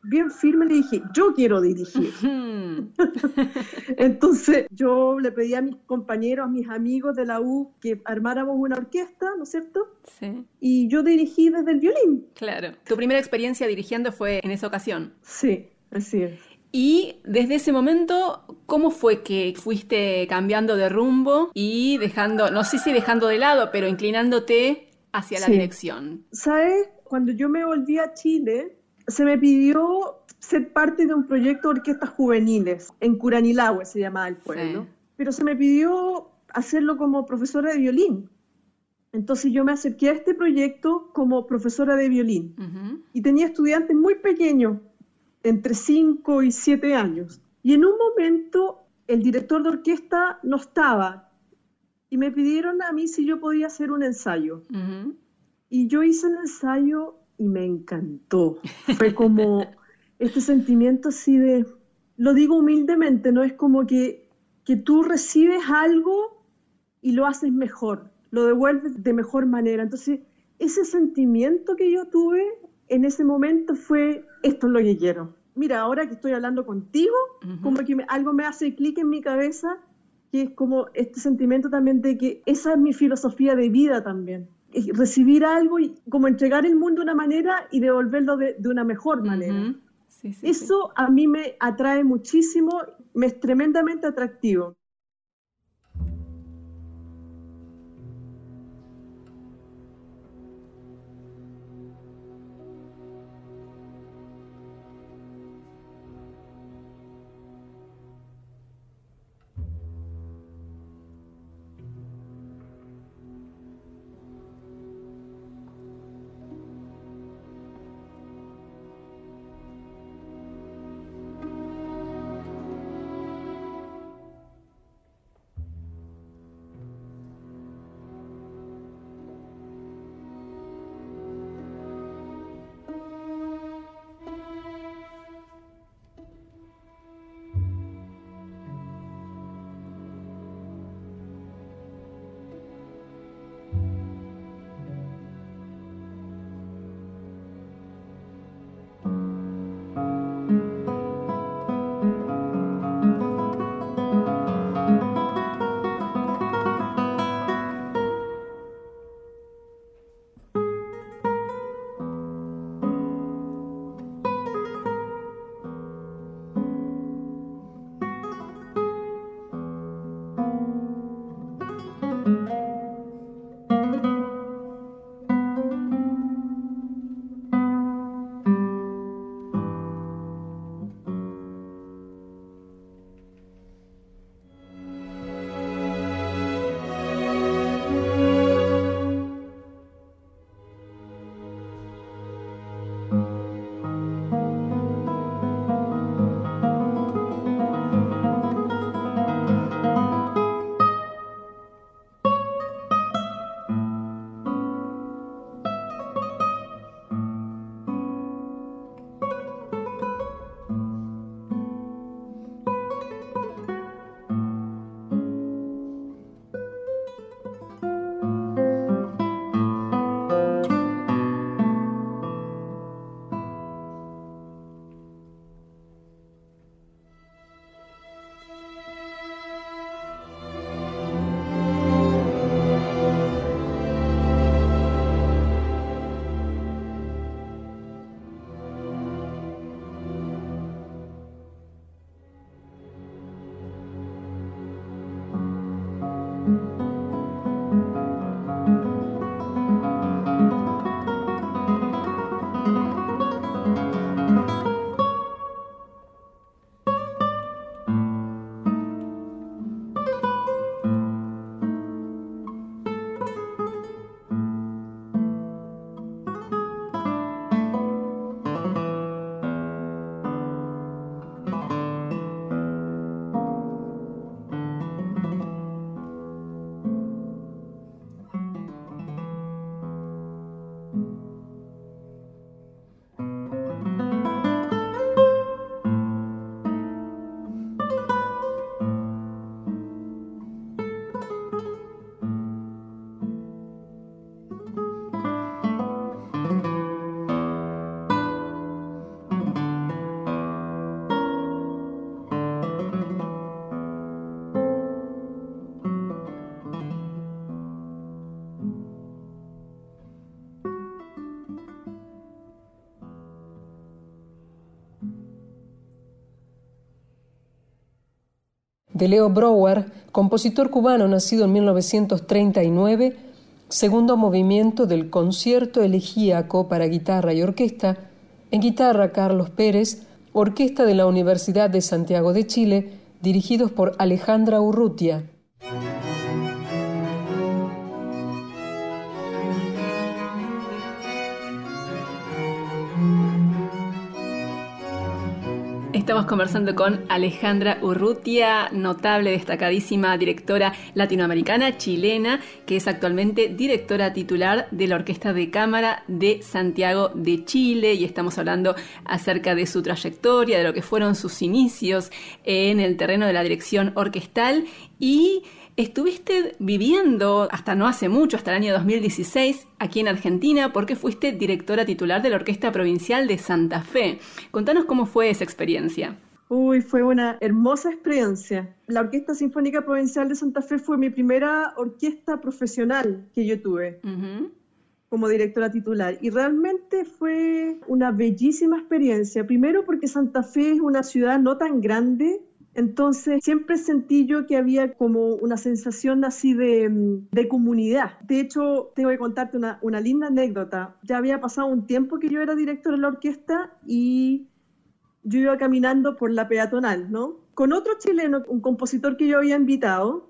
bien firme le dije, yo quiero dirigir. Entonces yo le pedí a mis compañeros, a mis amigos de la U que armáramos una orquesta, ¿no es cierto? Sí. Y yo dirigí desde el violín. Claro. ¿Tu primera experiencia dirigiendo fue en esa ocasión? Sí, así es. Y desde ese momento, ¿cómo fue que fuiste cambiando de rumbo y dejando, no sé si dejando de lado, pero inclinándote hacia la dirección? ¿Sabes? Cuando yo me volví a Chile, se me pidió ser parte de un proyecto de orquestas juveniles, en Curanilahue se llamaba el pueblo, pero se me pidió hacerlo como profesora de violín. Entonces yo me acerqué a este proyecto como profesora de violín y tenía estudiantes muy pequeños, entre 5 y 7 años. Y en un momento el director de orquesta no estaba y me pidieron a mí si yo podía hacer un ensayo. Y yo hice el ensayo y me encantó. Fue como este sentimiento así de, lo digo humildemente, ¿no? Es como que, que tú recibes algo y lo haces mejor, lo devuelves de mejor manera. Entonces, ese sentimiento que yo tuve en ese momento fue, esto es lo que quiero. Mira, ahora que estoy hablando contigo, como que algo me hace clic en mi cabeza, que es como este sentimiento también de que esa es mi filosofía de vida también recibir algo y como entregar el mundo de una manera y devolverlo de, una mejor manera. Eso a mí me atrae muchísimo, me es tremendamente atractivo. De Leo Brouwer, compositor cubano nacido en 1939, segundo movimiento del concierto elegíaco para guitarra y orquesta, en guitarra Carlos Pérez, orquesta de la Universidad de Santiago de Chile, dirigidos por Alejandra Urrutia. Estamos conversando con Alejandra Urrutia, notable, destacadísima directora latinoamericana chilena, que es actualmente directora titular de la Orquesta de Cámara de Santiago de Chile. Y estamos hablando acerca de su trayectoria, de lo que fueron sus inicios en el terreno de la dirección orquestal. Y Estuviste viviendo hasta no hace mucho, hasta el año 2016, aquí en Argentina, porque fuiste directora titular de la Orquesta Provincial de Santa Fe. Contanos cómo fue esa experiencia. Uy, fue una hermosa experiencia. La Orquesta Sinfónica Provincial de Santa Fe fue mi primera orquesta profesional que yo tuve. como directora titular. Y realmente fue una bellísima experiencia. Primero porque Santa Fe es una ciudad no tan grande entonces, siempre sentí yo que había como una sensación así de, comunidad. De hecho, tengo que contarte una, una, linda anécdota. Ya había pasado un tiempo que yo era directora de la orquesta y yo iba caminando por la peatonal, ¿no? Con otro chileno, un compositor que yo había invitado,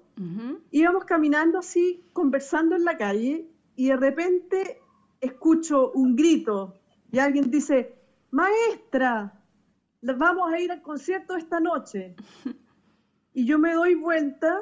íbamos caminando así, conversando en la calle y de repente escucho un grito y alguien dice, maestra, vamos a ir al concierto esta noche. Y yo me doy vuelta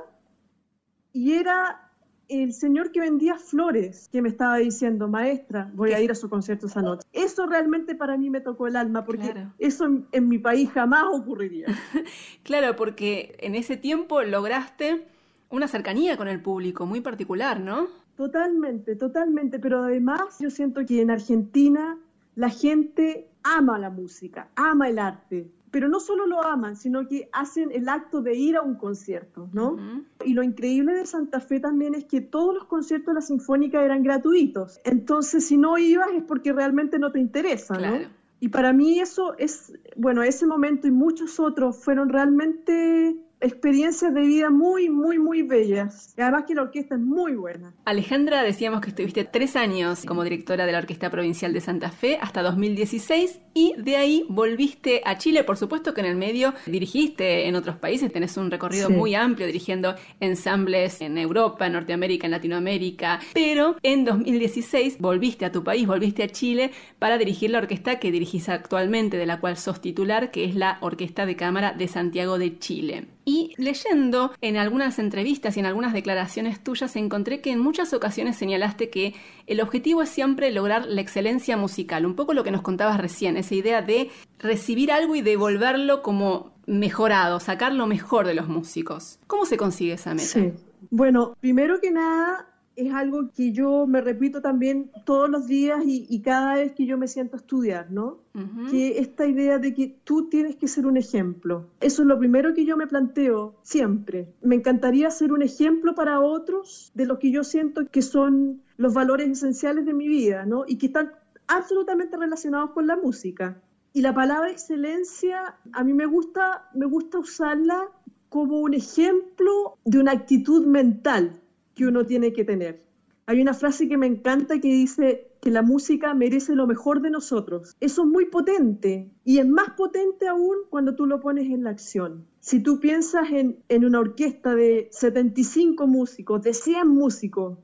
y era el señor que vendía flores que me estaba diciendo, maestra, voy a ir a su concierto esa noche. Eso realmente para mí me tocó el alma, porque eso en, mi país jamás ocurriría. claro, porque en ese tiempo lograste una cercanía con el público muy particular, ¿no? Totalmente, totalmente, pero además yo siento que en Argentina la gente ama la música, ama el arte, pero no solo lo aman, sino que hacen el acto de ir a un concierto, ¿no? Y lo increíble de Santa Fe también es que todos los conciertos de la Sinfónica eran gratuitos. Entonces, si no ibas es porque realmente no te interesa, ¿no? Y para mí eso es, bueno, ese momento y muchos otros fueron realmente experiencias de vida muy, muy, muy bellas. Y además que la orquesta es muy buena. Alejandra, decíamos que estuviste tres años como directora de la Orquesta Provincial de Santa Fe hasta 2016 y de ahí volviste a Chile. Por supuesto que en el medio dirigiste en otros países, tenés un recorrido muy amplio dirigiendo ensambles en Europa, en Norteamérica, en Latinoamérica, pero en 2016 volviste a tu país, volviste a Chile para dirigir la orquesta que dirigís actualmente, de la cual sos titular, que es la Orquesta de Cámara de Santiago de Chile. Y leyendo en algunas entrevistas y en algunas declaraciones tuyas encontré que en muchas ocasiones señalaste que el objetivo es siempre lograr la excelencia musical, un poco lo que nos contabas recién, esa idea de recibir algo y devolverlo como mejorado, sacar lo mejor de los músicos. ¿Cómo se consigue esa meta? Sí. Bueno, primero que nada, es algo que yo me repito también todos los días y, cada vez que yo me siento a estudiar, ¿no? Que esta idea de que tú tienes que ser un ejemplo. Eso es lo primero que yo me planteo siempre. Me encantaría ser un ejemplo para otros de lo que yo siento que son los valores esenciales de mi vida, ¿no? Y que están absolutamente relacionados con la música. Y la palabra excelencia, a mí me gusta, me gusta usarla como un ejemplo de una actitud mental que uno tiene que tener. Hay una frase que me encanta que dice que la música merece lo mejor de nosotros. Eso es muy potente y es más potente aún cuando tú lo pones en la acción. Si tú piensas en, en una orquesta de 75 músicos, de 100 músicos,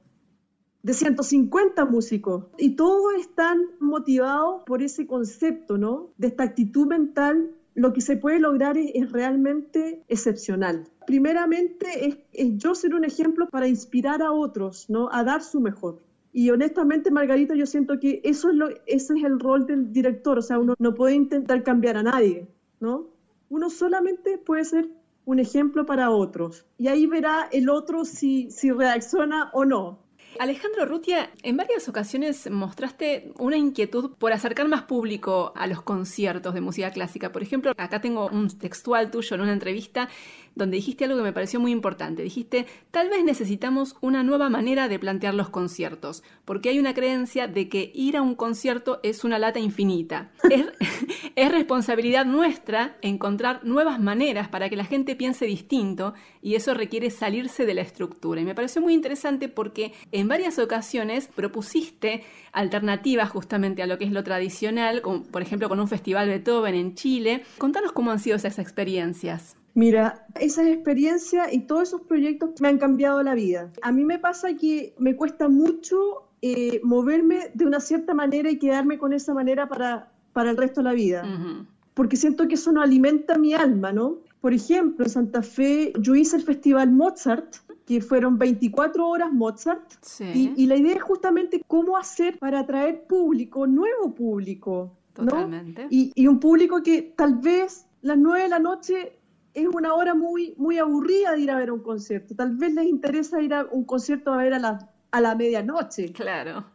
de 150 músicos y todos están motivados por ese concepto, ¿no? De esta actitud mental lo que se puede lograr es, realmente excepcional. Primeramente es, yo ser un ejemplo para inspirar a otros, ¿no? A dar su mejor. Y honestamente, Margarita, yo siento que eso es lo, ese es el rol del director, o sea, uno no puede intentar cambiar a nadie, ¿no? Uno solamente puede ser un ejemplo para otros. Y ahí verá el otro si, si reacciona o no. Alejandro Rutia, en varias ocasiones mostraste una inquietud por acercar más público a los conciertos de música clásica. Por ejemplo, acá tengo un textual tuyo en una entrevista donde dijiste algo que me pareció muy importante. Dijiste, tal vez necesitamos una nueva manera de plantear los conciertos, porque hay una creencia de que ir a un concierto es una lata infinita. Es, es responsabilidad nuestra encontrar nuevas maneras para que la gente piense distinto y eso requiere salirse de la estructura. Y me pareció muy interesante porque en varias ocasiones propusiste alternativas justamente a lo que es lo tradicional, como por ejemplo con un festival Beethoven en Chile. Contanos cómo han sido esas experiencias. Mira, esas experiencias y todos esos proyectos me han cambiado la vida. A mí me pasa que me cuesta mucho eh, moverme de una cierta manera y quedarme con esa manera para, para el resto de la vida. Porque siento que eso no alimenta mi alma, ¿no? Por ejemplo, en Santa Fe yo hice el festival Mozart, que fueron 24 horas Mozart, y, y, la idea es justamente cómo hacer para atraer público, nuevo público, Totalmente. Y, y, un público que tal vez las 9 de la noche es una hora muy, muy aburrida de ir a ver un concierto. Tal vez les interesa ir a un concierto a ver a la, a la medianoche. Claro,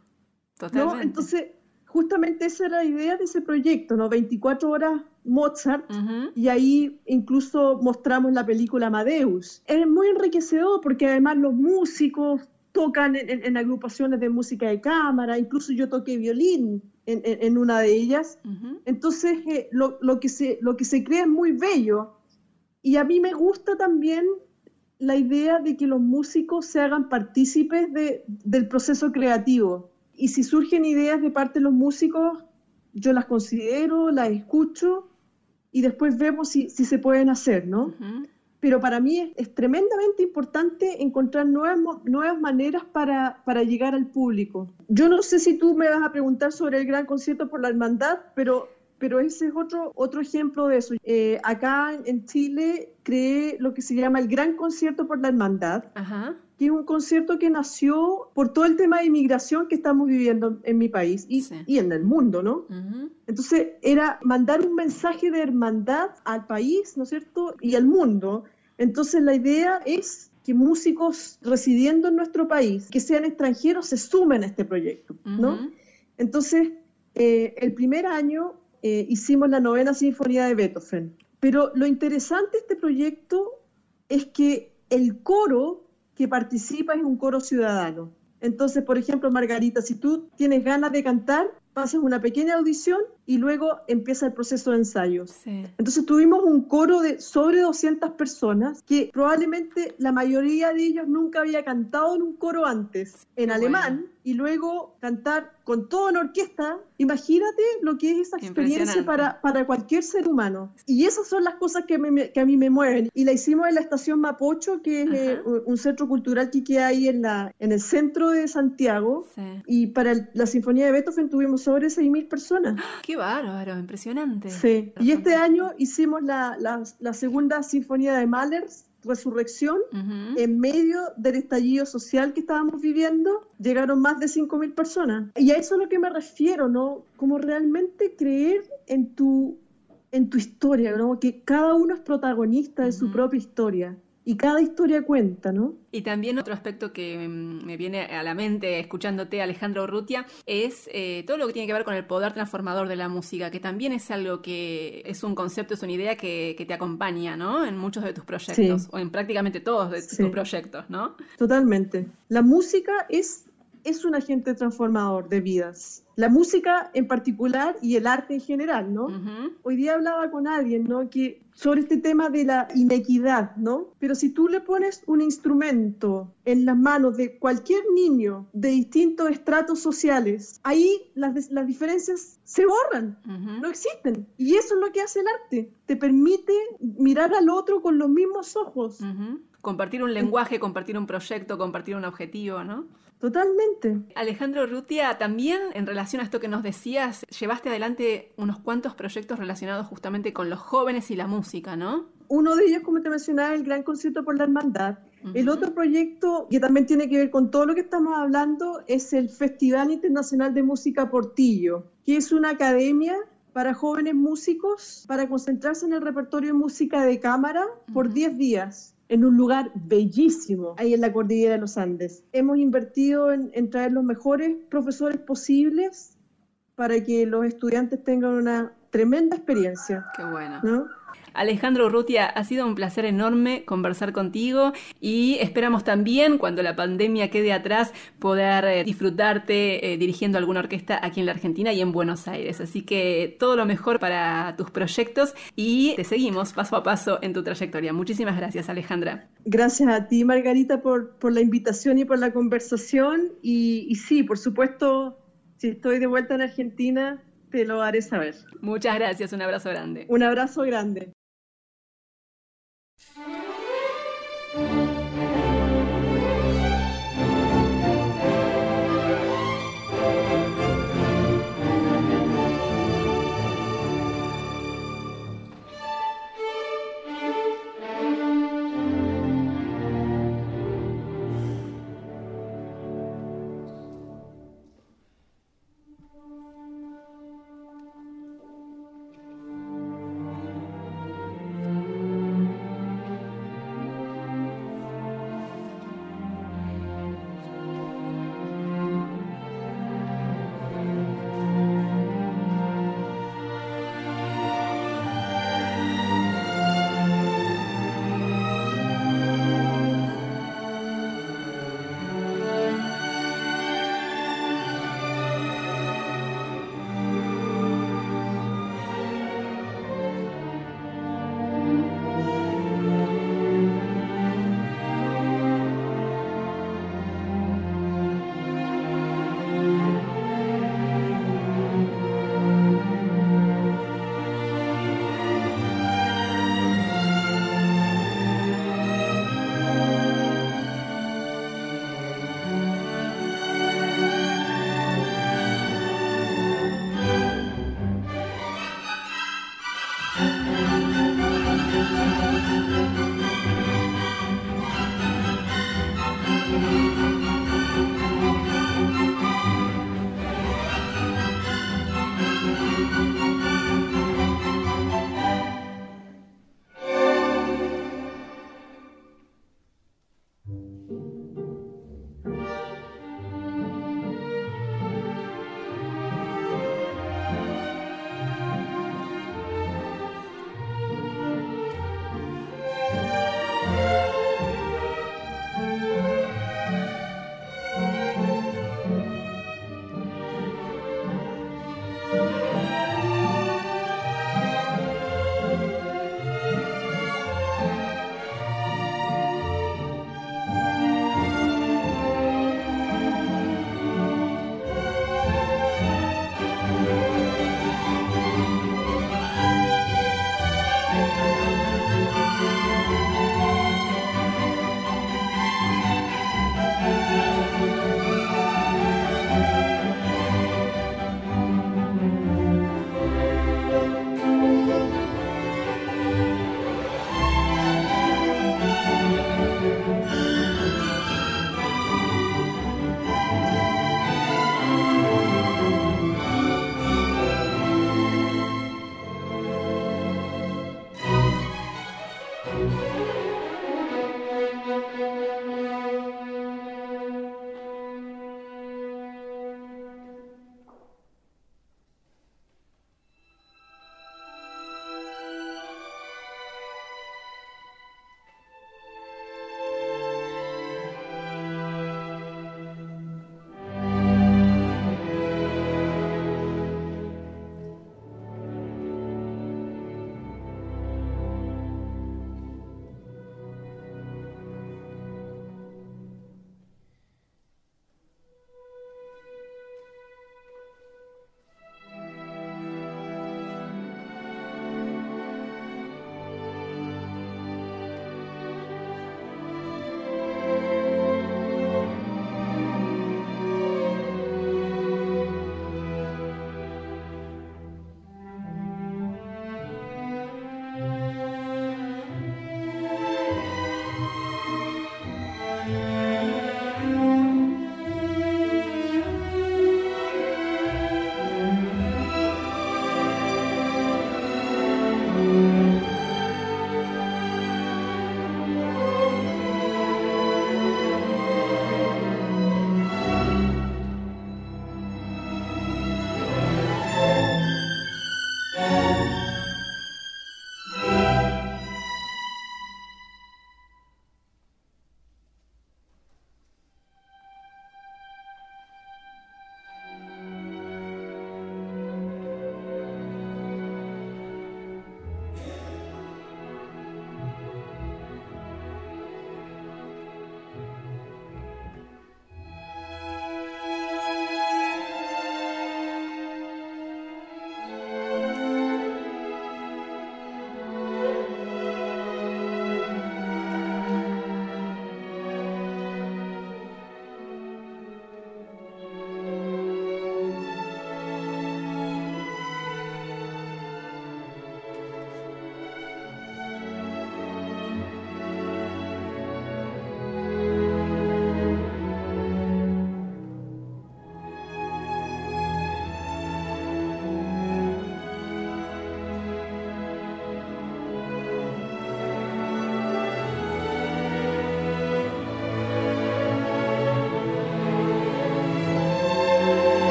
totalmente. Entonces, justamente esa era la idea de ese proyecto, ¿no? 24 horas Mozart, y ahí incluso mostramos la película Amadeus. Es muy enriquecedor porque además los músicos tocan en, agrupaciones de música de cámara, incluso yo toqué violín en, una de ellas. Entonces, eh, lo, lo, que se, lo que se crea es muy bello. Y a mí me gusta también la idea de que los músicos se hagan partícipes de, del proceso creativo. Y si surgen ideas de parte de los músicos, yo las considero, las escucho y después vemos si, si se pueden hacer, ¿no? pero para mí es, tremendamente importante encontrar nuevas, nuevas maneras para, para, llegar al público. Yo no sé si tú me vas a preguntar sobre el gran concierto por la hermandad, pero, pero ese es otro, otro ejemplo de eso. Eh, acá en Chile creé lo que se llama el gran concierto por la hermandad. que es un concierto que nació por todo el tema de inmigración que estamos viviendo en mi país y, y en el mundo, ¿no? Entonces era mandar un mensaje de hermandad al país, ¿no es cierto? Y al mundo, entonces la idea es que músicos residiendo en nuestro país, que sean extranjeros, se sumen a este proyecto, ¿no? Entonces, eh, el primer año eh, hicimos la novena sinfonía de Beethoven, pero lo interesante de este proyecto es que el coro que participa es un coro ciudadano. Entonces, por ejemplo, Margarita, si tú tienes ganas de cantar, pasas una pequeña audición y luego empieza el proceso de ensayos. Entonces tuvimos un coro de sobre 200 personas que probablemente la mayoría de ellos nunca había cantado en un coro antes, en alemán, y luego cantar con toda una orquesta. Imagínate lo que es esa experiencia para, para cualquier ser humano. Y esas son las cosas que, que, a mí me mueven. Y la hicimos en la estación Mapocho, que es eh, un centro cultural que queda ahí en, la, en el centro de Santiago. Y para la Sinfonía de Beethoven tuvimos sobre 6.000 personas. ¡Qué bárbaro! Impresionante. Sí. Y este año hicimos la, la, segunda Sinfonía de Mahler, Resurrección, en medio del estallido social que estábamos viviendo, llegaron más de 5.000 personas. Y a eso es a lo que me refiero, ¿no? Como realmente creer en tu, en tu historia, ¿no? Que cada uno es protagonista de su propia historia y cada historia cuenta, ¿no? Y también otro aspecto que mm, me viene a la mente escuchándote, Alejandro Urrutia, es eh, todo lo que tiene que ver con el poder transformador de la música, que también es algo que es un concepto, es una idea que, te acompaña, ¿no? En muchos de tus proyectos, o en prácticamente todos de tus proyectos, ¿no? Totalmente. La música es, es un agente transformador de vidas la música en particular y el arte en general, ¿no? Hoy día hablaba con alguien, ¿no? Que sobre este tema de la inequidad, ¿no? Pero si tú le pones un instrumento en las manos de cualquier niño de distintos estratos sociales, ahí las, las diferencias se borran, no existen. Y eso es lo que hace el arte, te permite mirar al otro con los mismos ojos. Compartir un lenguaje, compartir un proyecto, compartir un objetivo, ¿no? Totalmente. Alejandro Rutia, también en relación a esto que nos decías, llevaste adelante unos cuantos proyectos relacionados justamente con los jóvenes y la música, ¿no? Uno de ellos, como te mencionaba, el Gran Concierto por la Hermandad. El otro proyecto que también tiene que ver con todo lo que estamos hablando es el Festival Internacional de Música Portillo, que es una academia para jóvenes músicos para concentrarse en el repertorio de música de cámara por 10 días en un lugar bellísimo, ahí en la cordillera de los Andes. Hemos invertido en, traer los mejores profesores posibles para que los estudiantes tengan una tremenda experiencia. Qué bueno. Alejandro Urrutia, ha sido un placer enorme conversar contigo y esperamos también, cuando la pandemia quede atrás, poder eh, disfrutarte eh, dirigiendo alguna orquesta aquí en la Argentina y en Buenos Aires. Así que todo lo mejor para tus proyectos y te seguimos paso a paso en tu trayectoria. Muchísimas gracias, Alejandra. Gracias a ti, Margarita, por, la invitación y por la conversación. Y, y sí, por supuesto, si estoy de vuelta en Argentina, te lo haré saber. Muchas gracias, un abrazo grande. Un abrazo grande. Bye.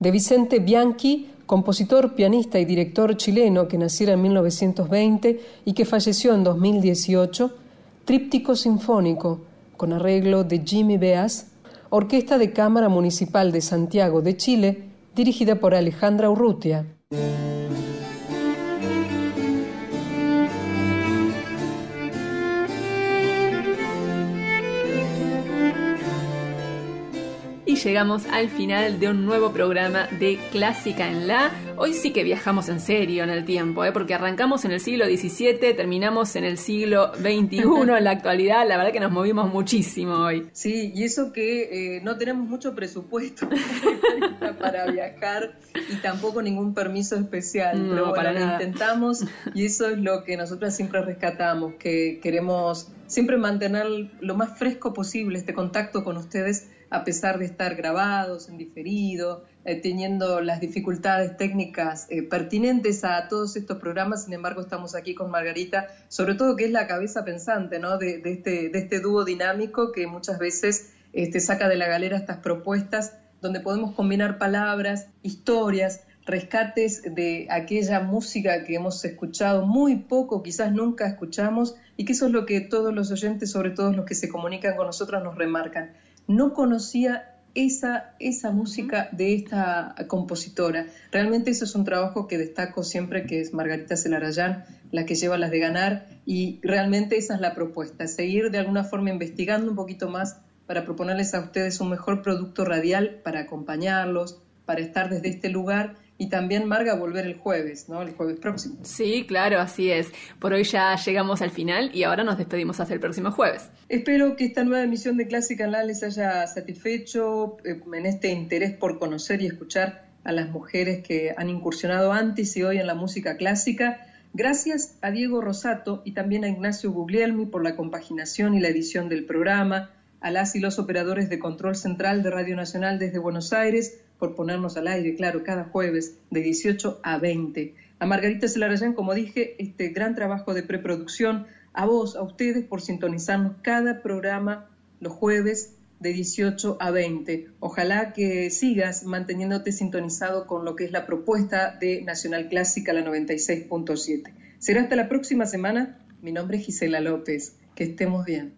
De Vicente Bianchi, compositor, pianista y director chileno que naciera en 1920 y que falleció en 2018, Tríptico Sinfónico, con arreglo de Jimmy Beas, Orquesta de Cámara Municipal de Santiago de Chile, dirigida por Alejandra Urrutia. Llegamos al final de un nuevo programa de Clásica en la. Hoy sí que viajamos en serio en el tiempo, ¿eh? porque arrancamos en el siglo XVII, terminamos en el siglo XXI en la actualidad. La verdad que nos movimos muchísimo hoy. Sí, y eso que eh, no tenemos mucho presupuesto para viajar y tampoco ningún permiso especial. No, pero para lo intentamos y eso es lo que nosotros siempre rescatamos, que queremos siempre mantener lo más fresco posible este contacto con ustedes a pesar de estar grabados en diferido, eh, teniendo las dificultades técnicas eh, pertinentes a todos estos programas, sin embargo estamos aquí con Margarita, sobre todo que es la cabeza pensante ¿no? de, este, de este dúo dinámico que muchas veces este, saca de la galera estas propuestas donde podemos combinar palabras, historias, rescates de aquella música que hemos escuchado muy poco, quizás nunca escuchamos, y que eso es lo que todos los oyentes, sobre todo los que se comunican con nosotros, nos remarcan no conocía esa, esa música de esta compositora. Realmente eso es un trabajo que destaco siempre, que es Margarita Celarayán, la que lleva las de ganar, y realmente esa es la propuesta, seguir de alguna forma investigando un poquito más para proponerles a ustedes un mejor producto radial para acompañarlos, para estar desde este lugar y también Marga volver el jueves, ¿no? El jueves próximo. Sí, claro, así es. Por hoy ya llegamos al final y ahora nos despedimos hasta el próximo jueves. Espero que esta nueva emisión de Clásica en la les haya satisfecho eh, en este interés por conocer y escuchar a las mujeres que han incursionado antes y hoy en la música clásica. Gracias a Diego Rosato y también a Ignacio Guglielmi por la compaginación y la edición del programa, a las y los operadores de control central de Radio Nacional desde Buenos Aires por ponernos al aire, claro, cada jueves de 18 a 20. A Margarita Celarayán, como dije, este gran trabajo de preproducción, a vos, a ustedes por sintonizarnos cada programa los jueves de 18 a 20. Ojalá que sigas manteniéndote sintonizado con lo que es la propuesta de Nacional Clásica, la 96.7. Será hasta la próxima semana. Mi nombre es Gisela López. Que estemos bien.